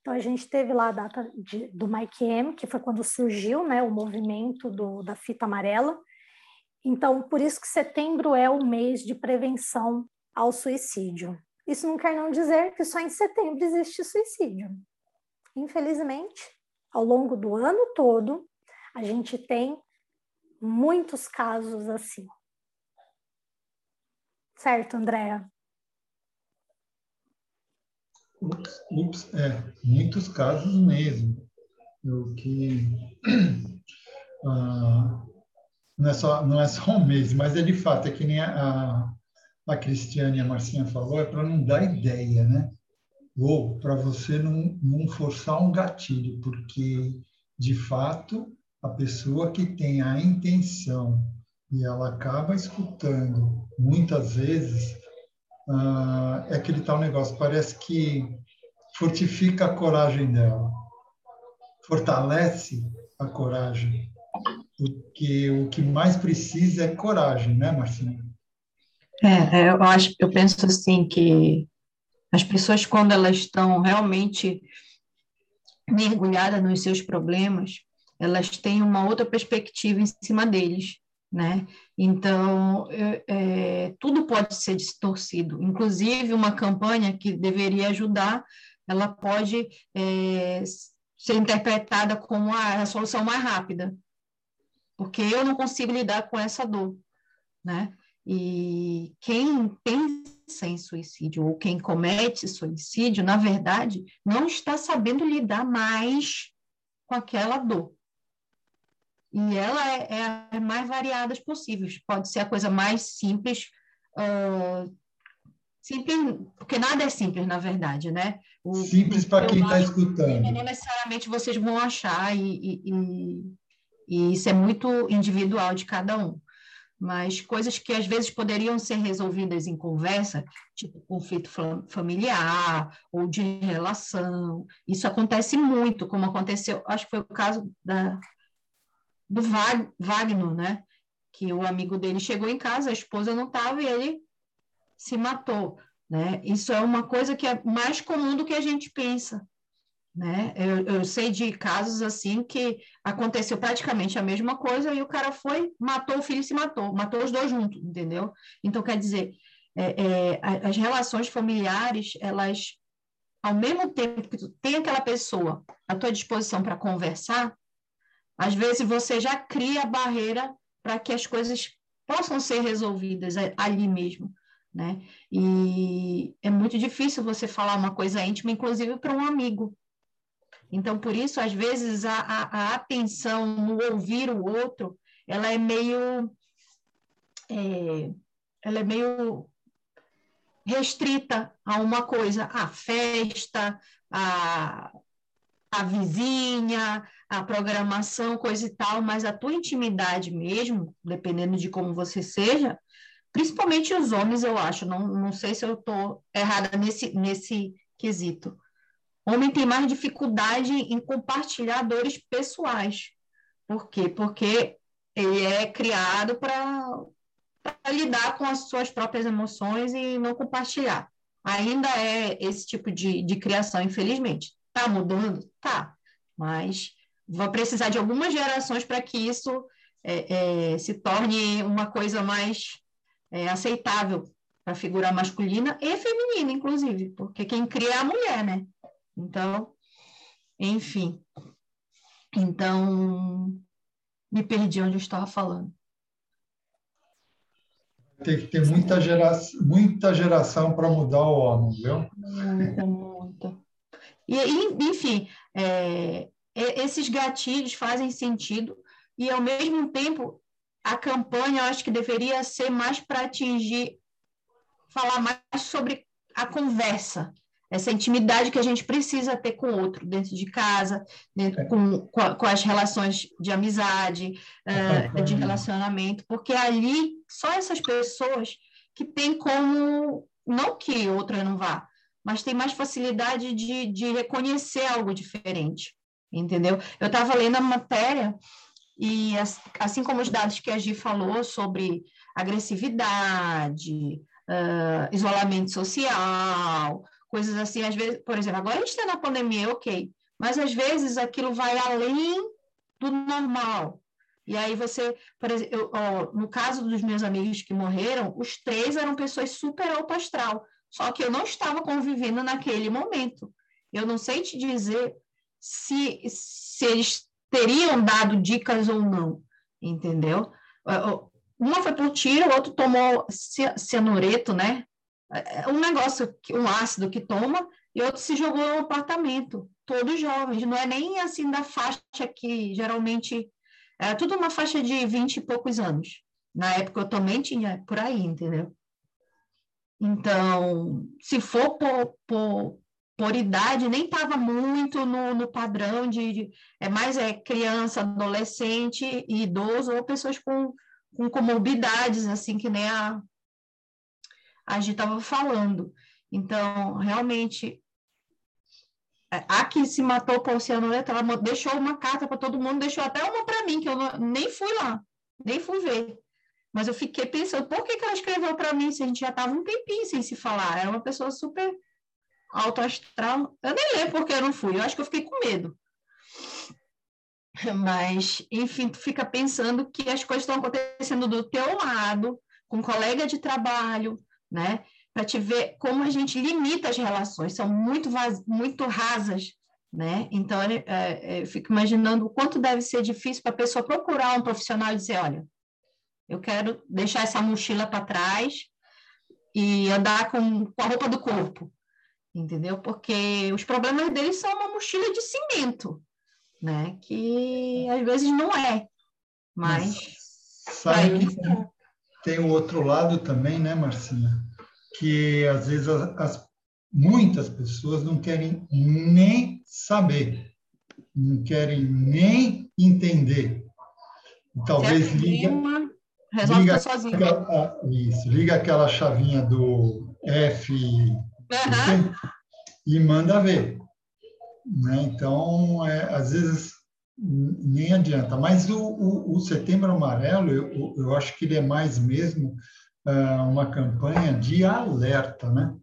Então a gente teve lá a data de, do Mike M, que foi quando surgiu, né, o movimento do, da fita amarela. Então por isso que setembro é o mês de prevenção ao suicídio. Isso não quer não dizer que só em setembro existe suicídio. Infelizmente, ao longo do ano todo, a gente tem muitos casos assim. Certo, Andréa? Ups, ups, é, muitos casos mesmo. O que (clears throat) ah, não, é só, não é só um mês, mas é de fato, é que nem a, a Cristiane e a Marcinha falou, é para não dar ideia, né? Ou para você não, não forçar um gatilho, porque, de fato, a pessoa que tem a intenção e ela acaba escutando muitas vezes uh, é aquele tal negócio parece que fortifica a coragem dela fortalece a coragem porque o que mais precisa é coragem né Marcinha é, é eu acho eu penso assim que as pessoas quando elas estão realmente mergulhadas nos seus problemas elas têm uma outra perspectiva em cima deles, né? Então, é, é, tudo pode ser distorcido, inclusive uma campanha que deveria ajudar, ela pode é, ser interpretada como a, a, solução mais rápida, porque eu não consigo lidar com essa dor, né? E quem pensa em suicídio ou quem comete suicídio, na verdade, não está sabendo lidar mais com aquela dor. E ela é, é a mais variadas possíveis. Pode ser a coisa mais simples, uh, simples, porque nada é simples, na verdade, né? O, simples para quem está escutando. Não necessariamente vocês vão achar, e, e, e, e, isso é muito individual de cada um. Mas coisas que às vezes poderiam ser resolvidas em conversa, tipo conflito familiar ou de relação. Isso acontece muito, como aconteceu, acho que foi o caso da, do Wagner, né? Que o amigo dele chegou em casa, a esposa não estava e ele se matou, né? Isso é uma coisa que é mais comum do que a gente pensa, né? Eu, eu, sei de casos assim que aconteceu praticamente a mesma coisa e o cara foi, matou o filho e se matou, matou os dois juntos, entendeu? Então, quer dizer, é, é, as relações familiares, elas, ao mesmo tempo que tu tem aquela pessoa à tua disposição para conversar, às vezes você já cria a barreira para que as coisas possam ser resolvidas ali mesmo. Né? E é muito difícil você falar uma coisa íntima, inclusive para um amigo, então, por isso, às vezes, a, a, a atenção no ouvir o outro, ela é meio... É, ela é meio restrita a uma coisa, a festa, a, a vizinha, a programação, coisa e tal, mas a tua intimidade mesmo, dependendo de como você seja, principalmente os homens, eu acho, não, não sei se eu estou errada nesse, nesse quesito, homem tem mais dificuldade em compartilhar dores pessoais. Por quê? Porque ele é criado para lidar com as suas próprias emoções e não compartilhar. Ainda é esse tipo de, de criação, infelizmente. Está mudando? Tá. Mas vai precisar de algumas gerações para que isso é, é, se torne uma coisa mais é, aceitável para a figura masculina e feminina, inclusive, porque quem cria é a mulher, né? Então, enfim. Então, me perdi onde eu estava falando. Tem que ter muita geração, muita geração para mudar o homem, viu? Muita, muita. E, enfim, é, esses gatilhos fazem sentido e, ao mesmo tempo, a campanha, eu acho que deveria ser mais para atingir, falar mais sobre a conversa, essa intimidade que a gente precisa ter com o outro, dentro de casa, dentro, é. com, com, com, as relações de amizade, uh, de relacionamento, porque ali só essas pessoas que têm como, não que outra não vá, mas tem mais facilidade de, de reconhecer algo diferente, entendeu? Eu estava lendo a matéria e, assim como os dados que a Gi falou sobre agressividade, uh, isolamento social, coisas assim, às vezes, por exemplo, agora a gente está na pandemia, ok, mas às vezes aquilo vai além do normal. E aí você, por exemplo, eu, ó, no caso dos meus amigos que morreram, os três eram pessoas super alto astral, só que eu não estava convivendo naquele momento. Eu não sei te dizer se, se eles teriam dado dicas ou não, entendeu? Uma foi por tiro, o outro tomou cianureto, né? É, é um negócio, um ácido que toma, e outro se jogou no apartamento, todos jovens, não é nem assim da faixa que geralmente, é tudo uma faixa de 20 e poucos anos. Na época eu também tinha por aí, entendeu? Então, se for por, por, por idade, nem estava muito no, no padrão de, de, É mais é criança, adolescente, idoso, ou pessoas com, com comorbidades, assim, que nem a, a gente estava falando. Então, realmente, é, a que se matou por cianureto, ela deixou uma carta para todo mundo, deixou até uma para mim, que eu não, nem fui lá, nem fui ver. Mas eu fiquei pensando, por que, que ela escreveu para mim se a gente já estava um tempinho sem se falar? Era uma pessoa super alto astral. Eu nem lembro porque eu não fui, eu acho que eu fiquei com medo. (laughs) Mas, enfim, tu fica pensando que as coisas estão acontecendo do teu lado, com um colega de trabalho, né? Para te ver como a gente limita as relações, são muito, muito rasas, né? Então, é, é, eu fico imaginando o quanto deve ser difícil para a pessoa procurar um profissional e dizer, olha, eu quero deixar essa mochila para trás e andar com, com a roupa do corpo, entendeu? Porque os problemas deles são uma mochila de cimento, né? Que às vezes não é, mas... Sabe tem o outro lado também, né, Marcinha? Que às vezes as, as muitas pessoas não querem nem saber, não querem nem entender. Talvez liga, resolve liga, sozinho. Aquela, isso, liga aquela chavinha do F uhum. e manda ver. Né? Então, é, às vezes nem adianta. Mas o, o, o Setembro Amarelo, eu, eu, acho que ele é mais mesmo uh, uma campanha de alerta, né?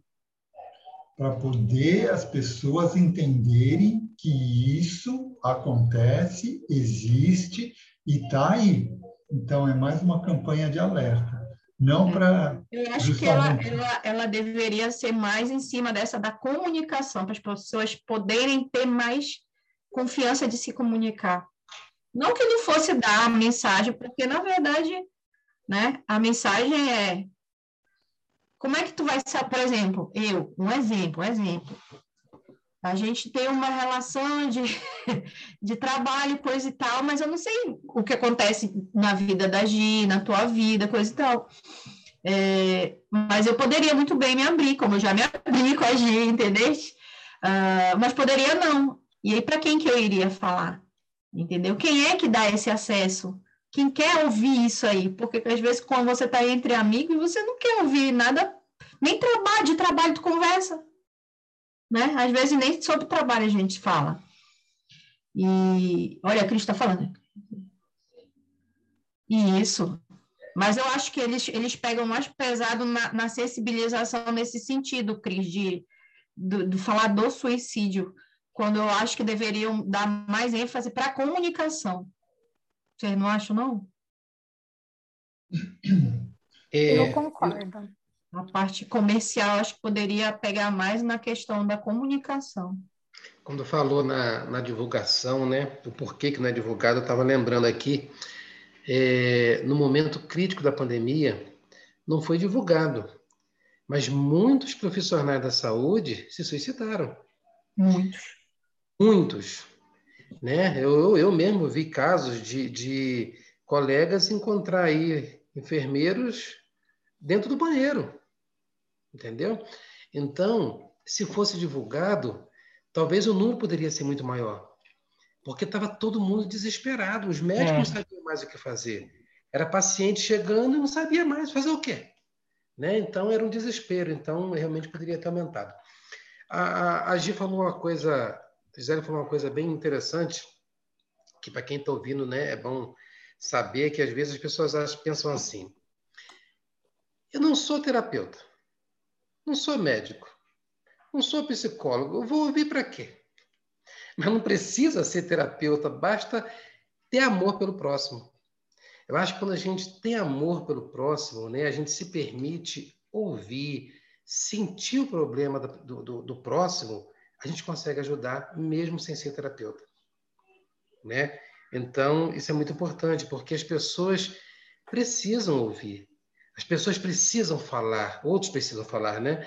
Para poder as pessoas entenderem que isso acontece, existe e está aí. Então, é mais uma campanha de alerta. Não para. Eu acho justamente... que ela, ela, ela deveria ser mais em cima dessa da comunicação, para as pessoas poderem ter mais confiança de se comunicar. Não que não fosse dar a mensagem, porque na verdade, né, a mensagem é como é que tu vai saber, por exemplo, eu, um exemplo, um exemplo. A gente tem uma relação de, (laughs) de trabalho, coisa e tal, mas eu não sei o que acontece na vida da Gi, na tua vida, coisa e tal. É, mas eu poderia muito bem me abrir, como eu já me abri com a Gi, entendeu? Uh, mas poderia não. E aí, para quem que eu iria falar? Entendeu? Quem é que dá esse acesso? Quem quer ouvir isso aí? Porque às vezes, quando você está entre amigos, você não quer ouvir nada, nem trabalho, de trabalho tu conversa. Né? Às vezes, nem sobre trabalho a gente fala. E olha, a Cris está falando. Isso. Mas eu acho que eles, eles pegam mais pesado na, na sensibilização nesse sentido, Cris, de, de falar do suicídio quando eu acho que deveriam dar mais ênfase para a comunicação. Vocês não acham, não? É, eu concordo. A parte comercial, acho que poderia pegar mais na questão da comunicação. Quando falou na, na divulgação, né, o porquê que não é divulgado, eu estava lembrando aqui, é, no momento crítico da pandemia, não foi divulgado, mas muitos profissionais da saúde se suicidaram. Muitos muitos. Né? Eu, eu mesmo vi casos de, de colegas encontrar aí enfermeiros dentro do banheiro, entendeu? Então, se fosse divulgado, talvez o número poderia ser muito maior, porque estava todo mundo desesperado, os médicos é. não sabiam mais o que fazer. Era paciente chegando e não sabia mais fazer o quê. Né? Então, era um desespero. Então, realmente poderia ter aumentado. A, a, a Gi falou uma coisa Gisele falou uma coisa bem interessante, que para quem está ouvindo, né, é bom saber que às vezes as pessoas pensam assim: eu não sou terapeuta, não sou médico, não sou psicólogo, eu vou ouvir para quê? Mas não precisa ser terapeuta, basta ter amor pelo próximo. Eu acho que quando a gente tem amor pelo próximo, né, a gente se permite ouvir, sentir o problema do, do, do próximo, a gente consegue ajudar mesmo sem ser terapeuta, né? Então, isso é muito importante, porque as pessoas precisam ouvir, as pessoas precisam falar, outros precisam falar, né?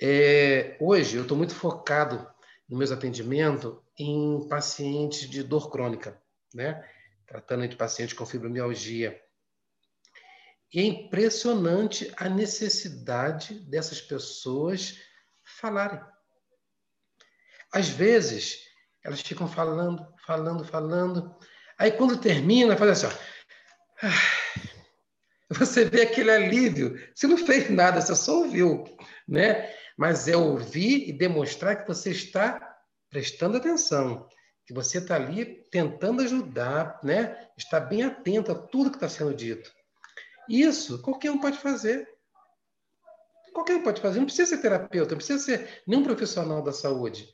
É, hoje, eu estou muito focado no meus atendimentos em pacientes de dor crônica, né? Tratando de pacientes com fibromialgia. E é impressionante a necessidade dessas pessoas falarem. Às vezes, elas ficam falando, falando, falando. Aí, quando termina, faz assim: ó, você vê aquele alívio. Você não fez nada, você só ouviu, né? Mas é ouvir e demonstrar que você está prestando atenção, que você está ali tentando ajudar, né? Está bem atento a tudo que está sendo dito. Isso qualquer um pode fazer. Qualquer um pode fazer. Não precisa ser terapeuta, não precisa ser nenhum profissional da saúde.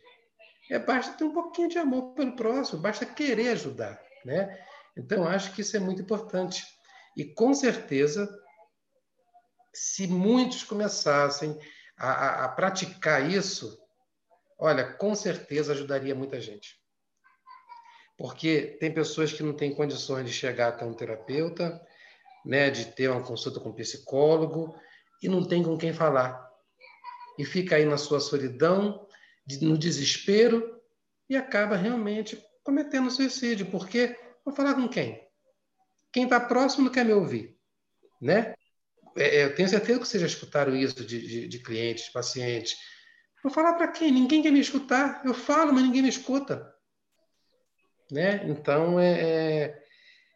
É, basta ter um pouquinho de amor pelo próximo, basta querer ajudar, né? Então, acho que isso é muito importante. E, com certeza, se muitos começassem a, a, a praticar isso, olha, com certeza ajudaria muita gente. Porque tem pessoas que não têm condições de chegar até um terapeuta, né, de ter uma consulta com um psicólogo, e não tem com quem falar. E fica aí na sua solidão, no desespero e acaba realmente cometendo suicídio, porque vou falar com quem? Quem está próximo não quer me ouvir, né? É, é, eu tenho certeza que vocês já escutaram isso de, de, de clientes, pacientes. Vou falar para quem? Ninguém quer me escutar. Eu falo, mas ninguém me escuta. Né? Então, é, é,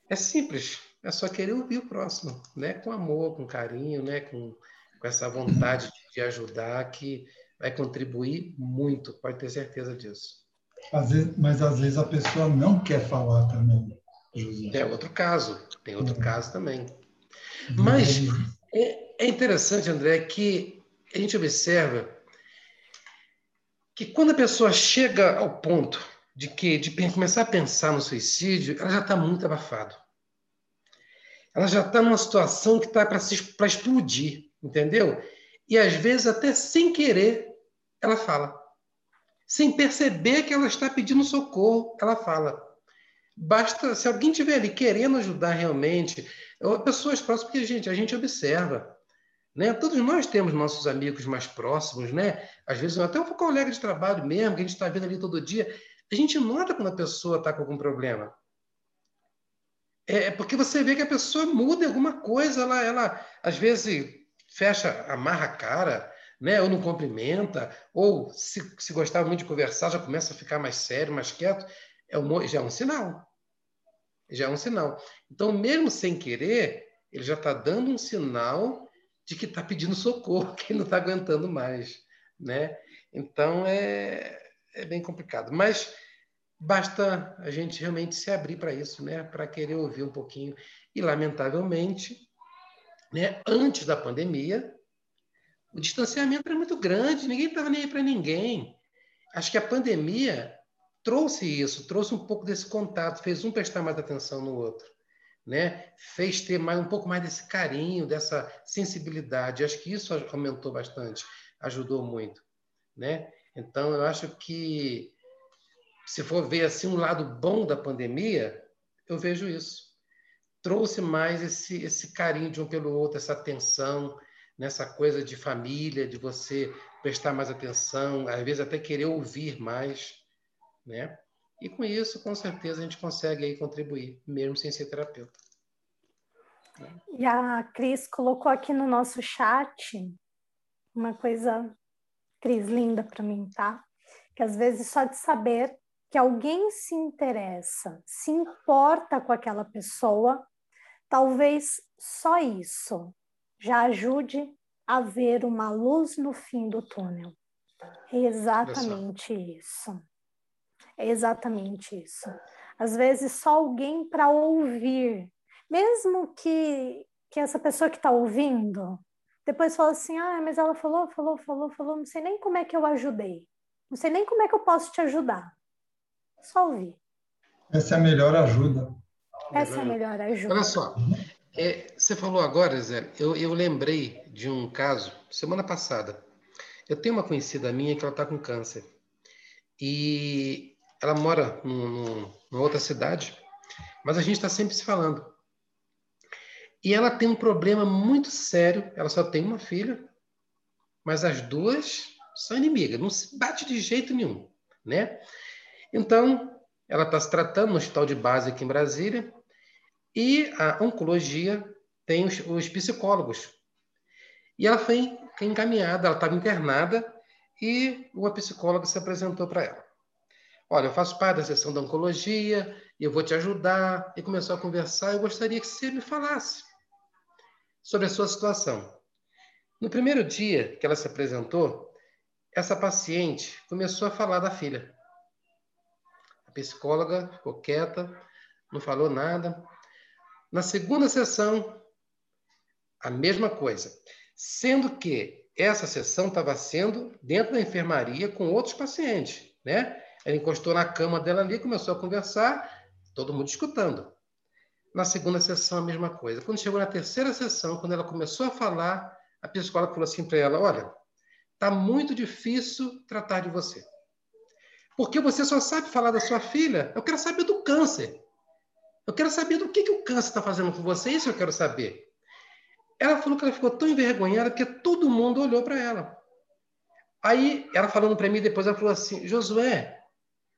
é simples. é só querer ouvir o próximo, né? Com amor, com carinho, né? Com, com essa vontade de ajudar que vai contribuir muito, pode ter certeza disso. Às vezes, mas às vezes a pessoa não quer falar também. José. É outro caso, tem outro é. caso também. Mas é, é interessante, André, que a gente observa que quando a pessoa chega ao ponto de que de começar a pensar no suicídio, ela já está muito abafada. Ela já está numa situação que está para explodir, entendeu? E às vezes, até sem querer, ela fala. Sem perceber que ela está pedindo socorro, ela fala. Basta, se alguém estiver ali querendo ajudar realmente, pessoas próximas, porque, gente, a gente observa. Né? Todos nós temos nossos amigos mais próximos, né? Às vezes, até um colega de trabalho mesmo, que a gente está vendo ali todo dia. A gente nota quando a pessoa está com algum problema. É, é porque você vê que a pessoa muda alguma coisa, ela, ela às vezes fecha, amarra a cara, né? ou não cumprimenta, ou se, se gostava muito de conversar, já começa a ficar mais sério, mais quieto, é um, já é um sinal. Já é um sinal. Então, mesmo sem querer, ele já está dando um sinal de que está pedindo socorro, (laughs) que não está aguentando mais. Né? Então, é, é bem complicado. Mas basta a gente realmente se abrir para isso, né? para querer ouvir um pouquinho. E, lamentavelmente, né, antes da pandemia, o distanciamento era muito grande, ninguém estava nem aí para ninguém. Acho que a pandemia trouxe isso, trouxe um pouco desse contato, fez um prestar mais atenção no outro, né? Fez ter mais um pouco mais desse carinho, dessa sensibilidade. Acho que isso aumentou bastante, ajudou muito, né? Então eu acho que se for ver assim um lado bom da pandemia, eu vejo isso. Trouxe mais esse esse carinho de um pelo outro, essa atenção, nessa coisa de família, de você prestar mais atenção, às vezes até querer ouvir mais, né? E com isso, com certeza, a gente consegue aí contribuir, mesmo sem ser terapeuta. E a Cris colocou aqui no nosso chat uma coisa, Cris, linda para mim, tá? Que às vezes só de saber que alguém se interessa, se importa com aquela pessoa, talvez só isso já ajude a ver uma luz no fim do túnel. É exatamente isso. É exatamente isso. Às vezes só alguém para ouvir, mesmo que, que essa pessoa que está ouvindo depois fala assim, ah, mas ela falou, falou, falou, falou, não sei nem como é que eu ajudei, não sei nem como é que eu posso te ajudar. Só ouvir. Essa é a melhor ajuda. Essa é a melhor ajuda. Olha só, é, você falou agora, Zé, eu, eu lembrei de um caso, semana passada. Eu tenho uma conhecida minha que ela está com câncer. E ela mora num, numa outra cidade, mas a gente está sempre se falando. E ela tem um problema muito sério. Ela só tem uma filha, mas as duas são inimigas, não se bate de jeito nenhum, né? Então, ela está se tratando no hospital de base aqui em Brasília e a oncologia tem os, os psicólogos. E ela foi encaminhada, ela estava internada e uma psicóloga se apresentou para ela. Olha, eu faço parte da sessão da oncologia, eu vou te ajudar. E começou a conversar. Eu gostaria que você me falasse sobre a sua situação. No primeiro dia que ela se apresentou, essa paciente começou a falar da filha. A psicóloga ficou quieta, não falou nada. Na segunda sessão, a mesma coisa. Sendo que essa sessão estava sendo dentro da enfermaria com outros pacientes, né? Ela encostou na cama dela ali, começou a conversar, todo mundo escutando. Na segunda sessão, a mesma coisa. Quando chegou na terceira sessão, quando ela começou a falar, a psicóloga falou assim para ela: Olha, está muito difícil tratar de você. Porque você só sabe falar da sua filha. Eu quero saber do câncer. Eu quero saber do que, que o câncer está fazendo com você, isso eu quero saber. Ela falou que ela ficou tão envergonhada porque todo mundo olhou para ela. Aí, ela falando para mim depois, ela falou assim: Josué,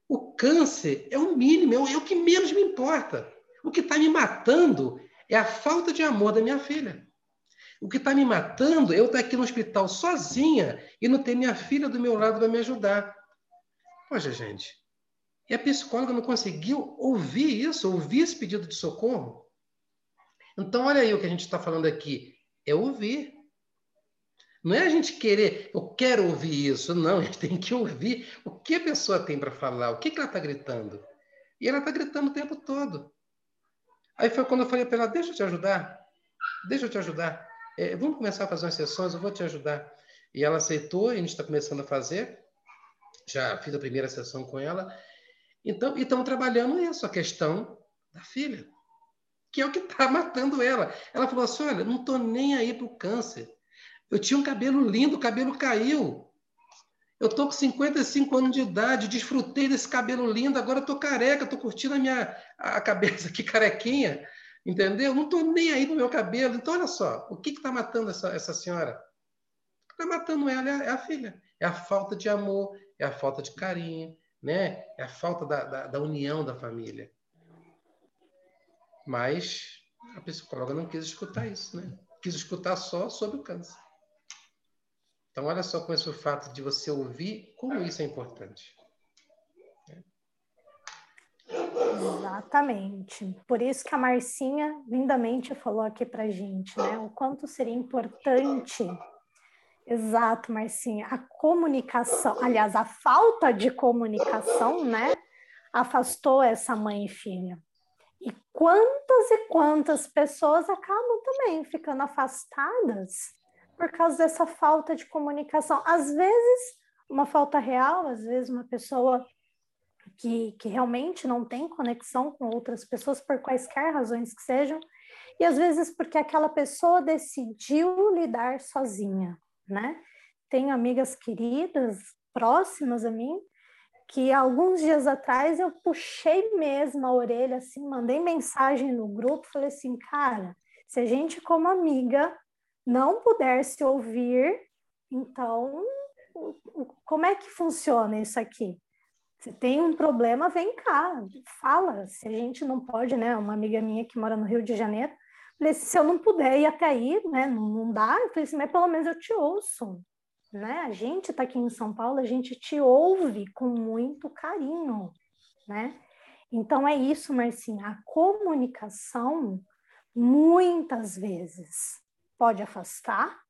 o câncer é o mínimo, é o, é o que menos me importa. O que está me matando é a falta de amor da minha filha. O que está me matando é eu estar aqui no hospital sozinha e não ter minha filha do meu lado para me ajudar. Poxa, gente, e a psicóloga não conseguiu ouvir isso, ouvir esse pedido de socorro. Então, olha aí o que a gente está falando aqui. É ouvir. Não é a gente querer, eu quero ouvir isso. Não, a gente tem que ouvir o que a pessoa tem para falar, o que, que ela está gritando. E ela está gritando o tempo todo. Aí foi quando eu falei para ela: deixa eu te ajudar, deixa eu te ajudar. É, vamos começar a fazer umas sessões, eu vou te ajudar. E ela aceitou, a gente está começando a fazer. Já fiz a primeira sessão com ela. Então, e estamos trabalhando isso, a questão da filha, que é o que está matando ela. Ela falou assim: olha, não estou nem aí para o câncer. Eu tinha um cabelo lindo, o cabelo caiu. Eu estou com 55 anos de idade, desfrutei desse cabelo lindo, agora estou careca, estou curtindo a minha a cabeça aqui (laughs) carequinha, entendeu? Não estou nem aí no meu cabelo. Então, olha só, o que está matando essa, essa senhora? Está matando ela é a, é a, filha. É a falta de amor, é a falta de carinho, né? é a falta da, da, da união da família. Mas a psicóloga não quis escutar isso, né? Quis escutar só sobre o câncer. Então, olha só com esse fato de você ouvir, como isso é importante. Exatamente. Por isso que a Marcinha lindamente falou aqui para gente, né? O quanto seria importante. Exato, Marcinha. A comunicação, aliás, a falta de comunicação, né? Afastou essa mãe e filha. E quantas e quantas pessoas acabam também ficando afastadas por causa dessa falta de comunicação. Às vezes, uma falta real, às vezes, uma pessoa que, que realmente não tem conexão com outras pessoas, por quaisquer razões que sejam, e às vezes porque aquela pessoa decidiu lidar sozinha, né? Tenho amigas queridas, próximas a mim, que alguns dias atrás eu puxei mesmo a orelha, assim, mandei mensagem no grupo, falei assim, cara, se a gente como amiga não puder se ouvir, então como é que funciona isso aqui? Se tem um problema, vem cá, fala. Se a gente não pode, né? Uma amiga minha que mora no Rio de Janeiro, falei, se eu não puder ir até aí, né? Não, não dá. Eu falei assim, mas pelo menos eu te ouço, né? A gente está aqui em São Paulo, a gente te ouve com muito carinho, né? Então é isso, Marcinha. A comunicação, muitas vezes, pode afastar,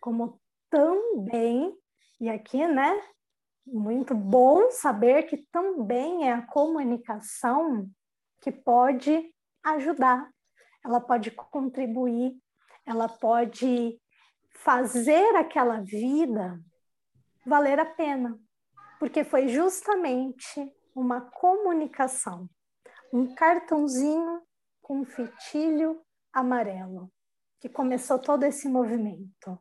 como também, e aqui, né, muito bom saber que também é a comunicação que pode ajudar, ela pode contribuir, ela pode fazer aquela vida valer a pena, porque foi justamente uma comunicação, um cartãozinho com um fitilho amarelo que começou todo esse movimento.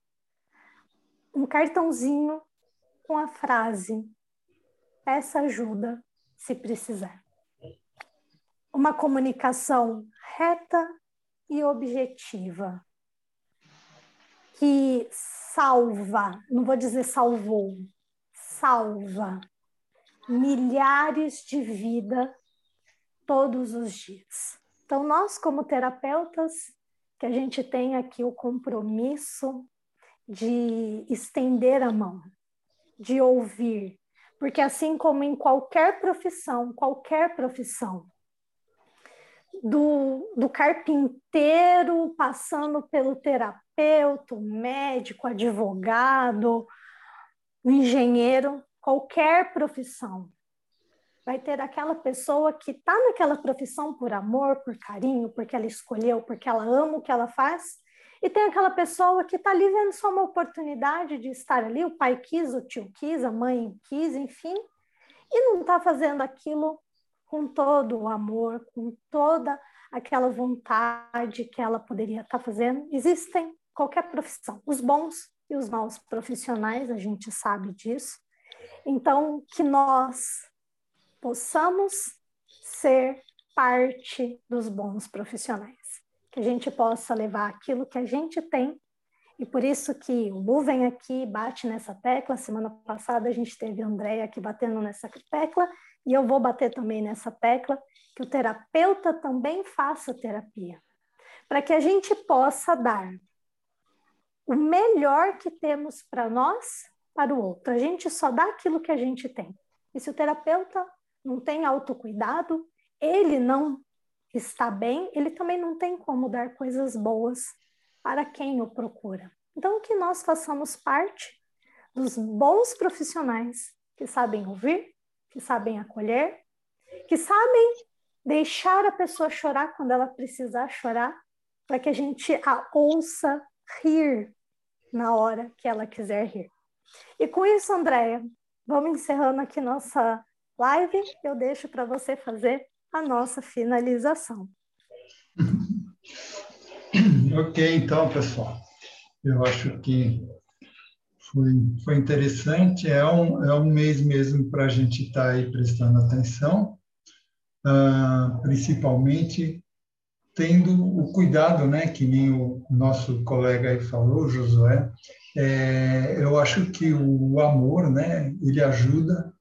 Um cartãozinho com a frase: peça ajuda se precisar. Uma comunicação reta e objetiva que salva, não vou dizer salvou, salva milhares de vidas todos os dias. Então, nós, como terapeutas, que a gente tem aqui o compromisso de estender a mão, de ouvir, porque assim como em qualquer profissão, qualquer profissão, do, do carpinteiro passando pelo terapeuta, médico, advogado, engenheiro, qualquer profissão, vai ter aquela pessoa que está naquela profissão por amor, por carinho, porque ela escolheu, porque ela ama o que ela faz, e tem aquela pessoa que está ali vendo só uma oportunidade de estar ali, o pai quis, o tio quis, a mãe quis, enfim, e não está fazendo aquilo com todo o amor, com toda aquela vontade que ela poderia estar tá fazendo. Existem qualquer profissão, os bons e os maus profissionais, a gente sabe disso. Então, que nós possamos ser parte dos bons profissionais, que a gente possa levar aquilo que a gente tem. E por isso que o Lu vem aqui, bate nessa tecla. Semana passada a gente teve a Andréia aqui batendo nessa tecla, e eu vou bater também nessa tecla, que o terapeuta também faça terapia, para que a gente possa dar o melhor que temos para nós para o outro. A gente só dá aquilo que a gente tem. E se o terapeuta não tem autocuidado, ele não está bem, ele também não tem como dar coisas boas para quem o procura. Então, que nós façamos parte dos bons profissionais que sabem ouvir, que sabem acolher, que sabem deixar a pessoa chorar quando ela precisar chorar, para que a gente a ouça rir na hora que ela quiser rir. E com isso, Andréia, vamos encerrando aqui nossa live. Eu deixo para você fazer a nossa finalização. (laughs) ok, então, pessoal. Eu acho que foi, foi interessante. É um, é um mês mesmo para a gente estar tá aí prestando atenção, uh, principalmente tendo o cuidado, né, que nem o nosso colega aí falou, Josué, é, eu acho que o amor, né, ele ajuda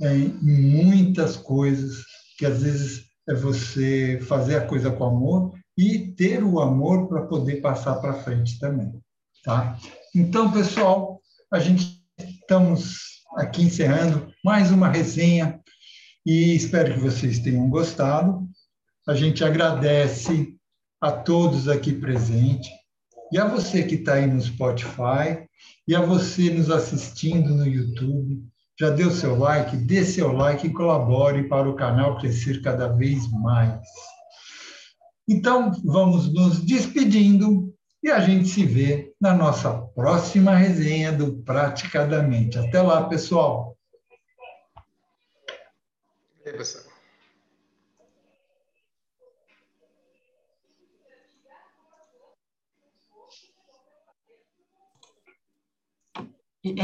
em muitas coisas, que às vezes é você fazer a coisa com amor e ter o amor para poder passar para frente também, tá? Então, pessoal, a gente estamos aqui encerrando mais uma resenha e espero que vocês tenham gostado. A gente agradece a todos aqui presentes e a você que está aí no Spotify e a você nos assistindo no YouTube. Já deu seu like? Dê seu like e colabore para o canal crescer cada vez mais. Então, vamos nos despedindo e a gente se vê na nossa próxima resenha do Praticadamente. Até lá, pessoal!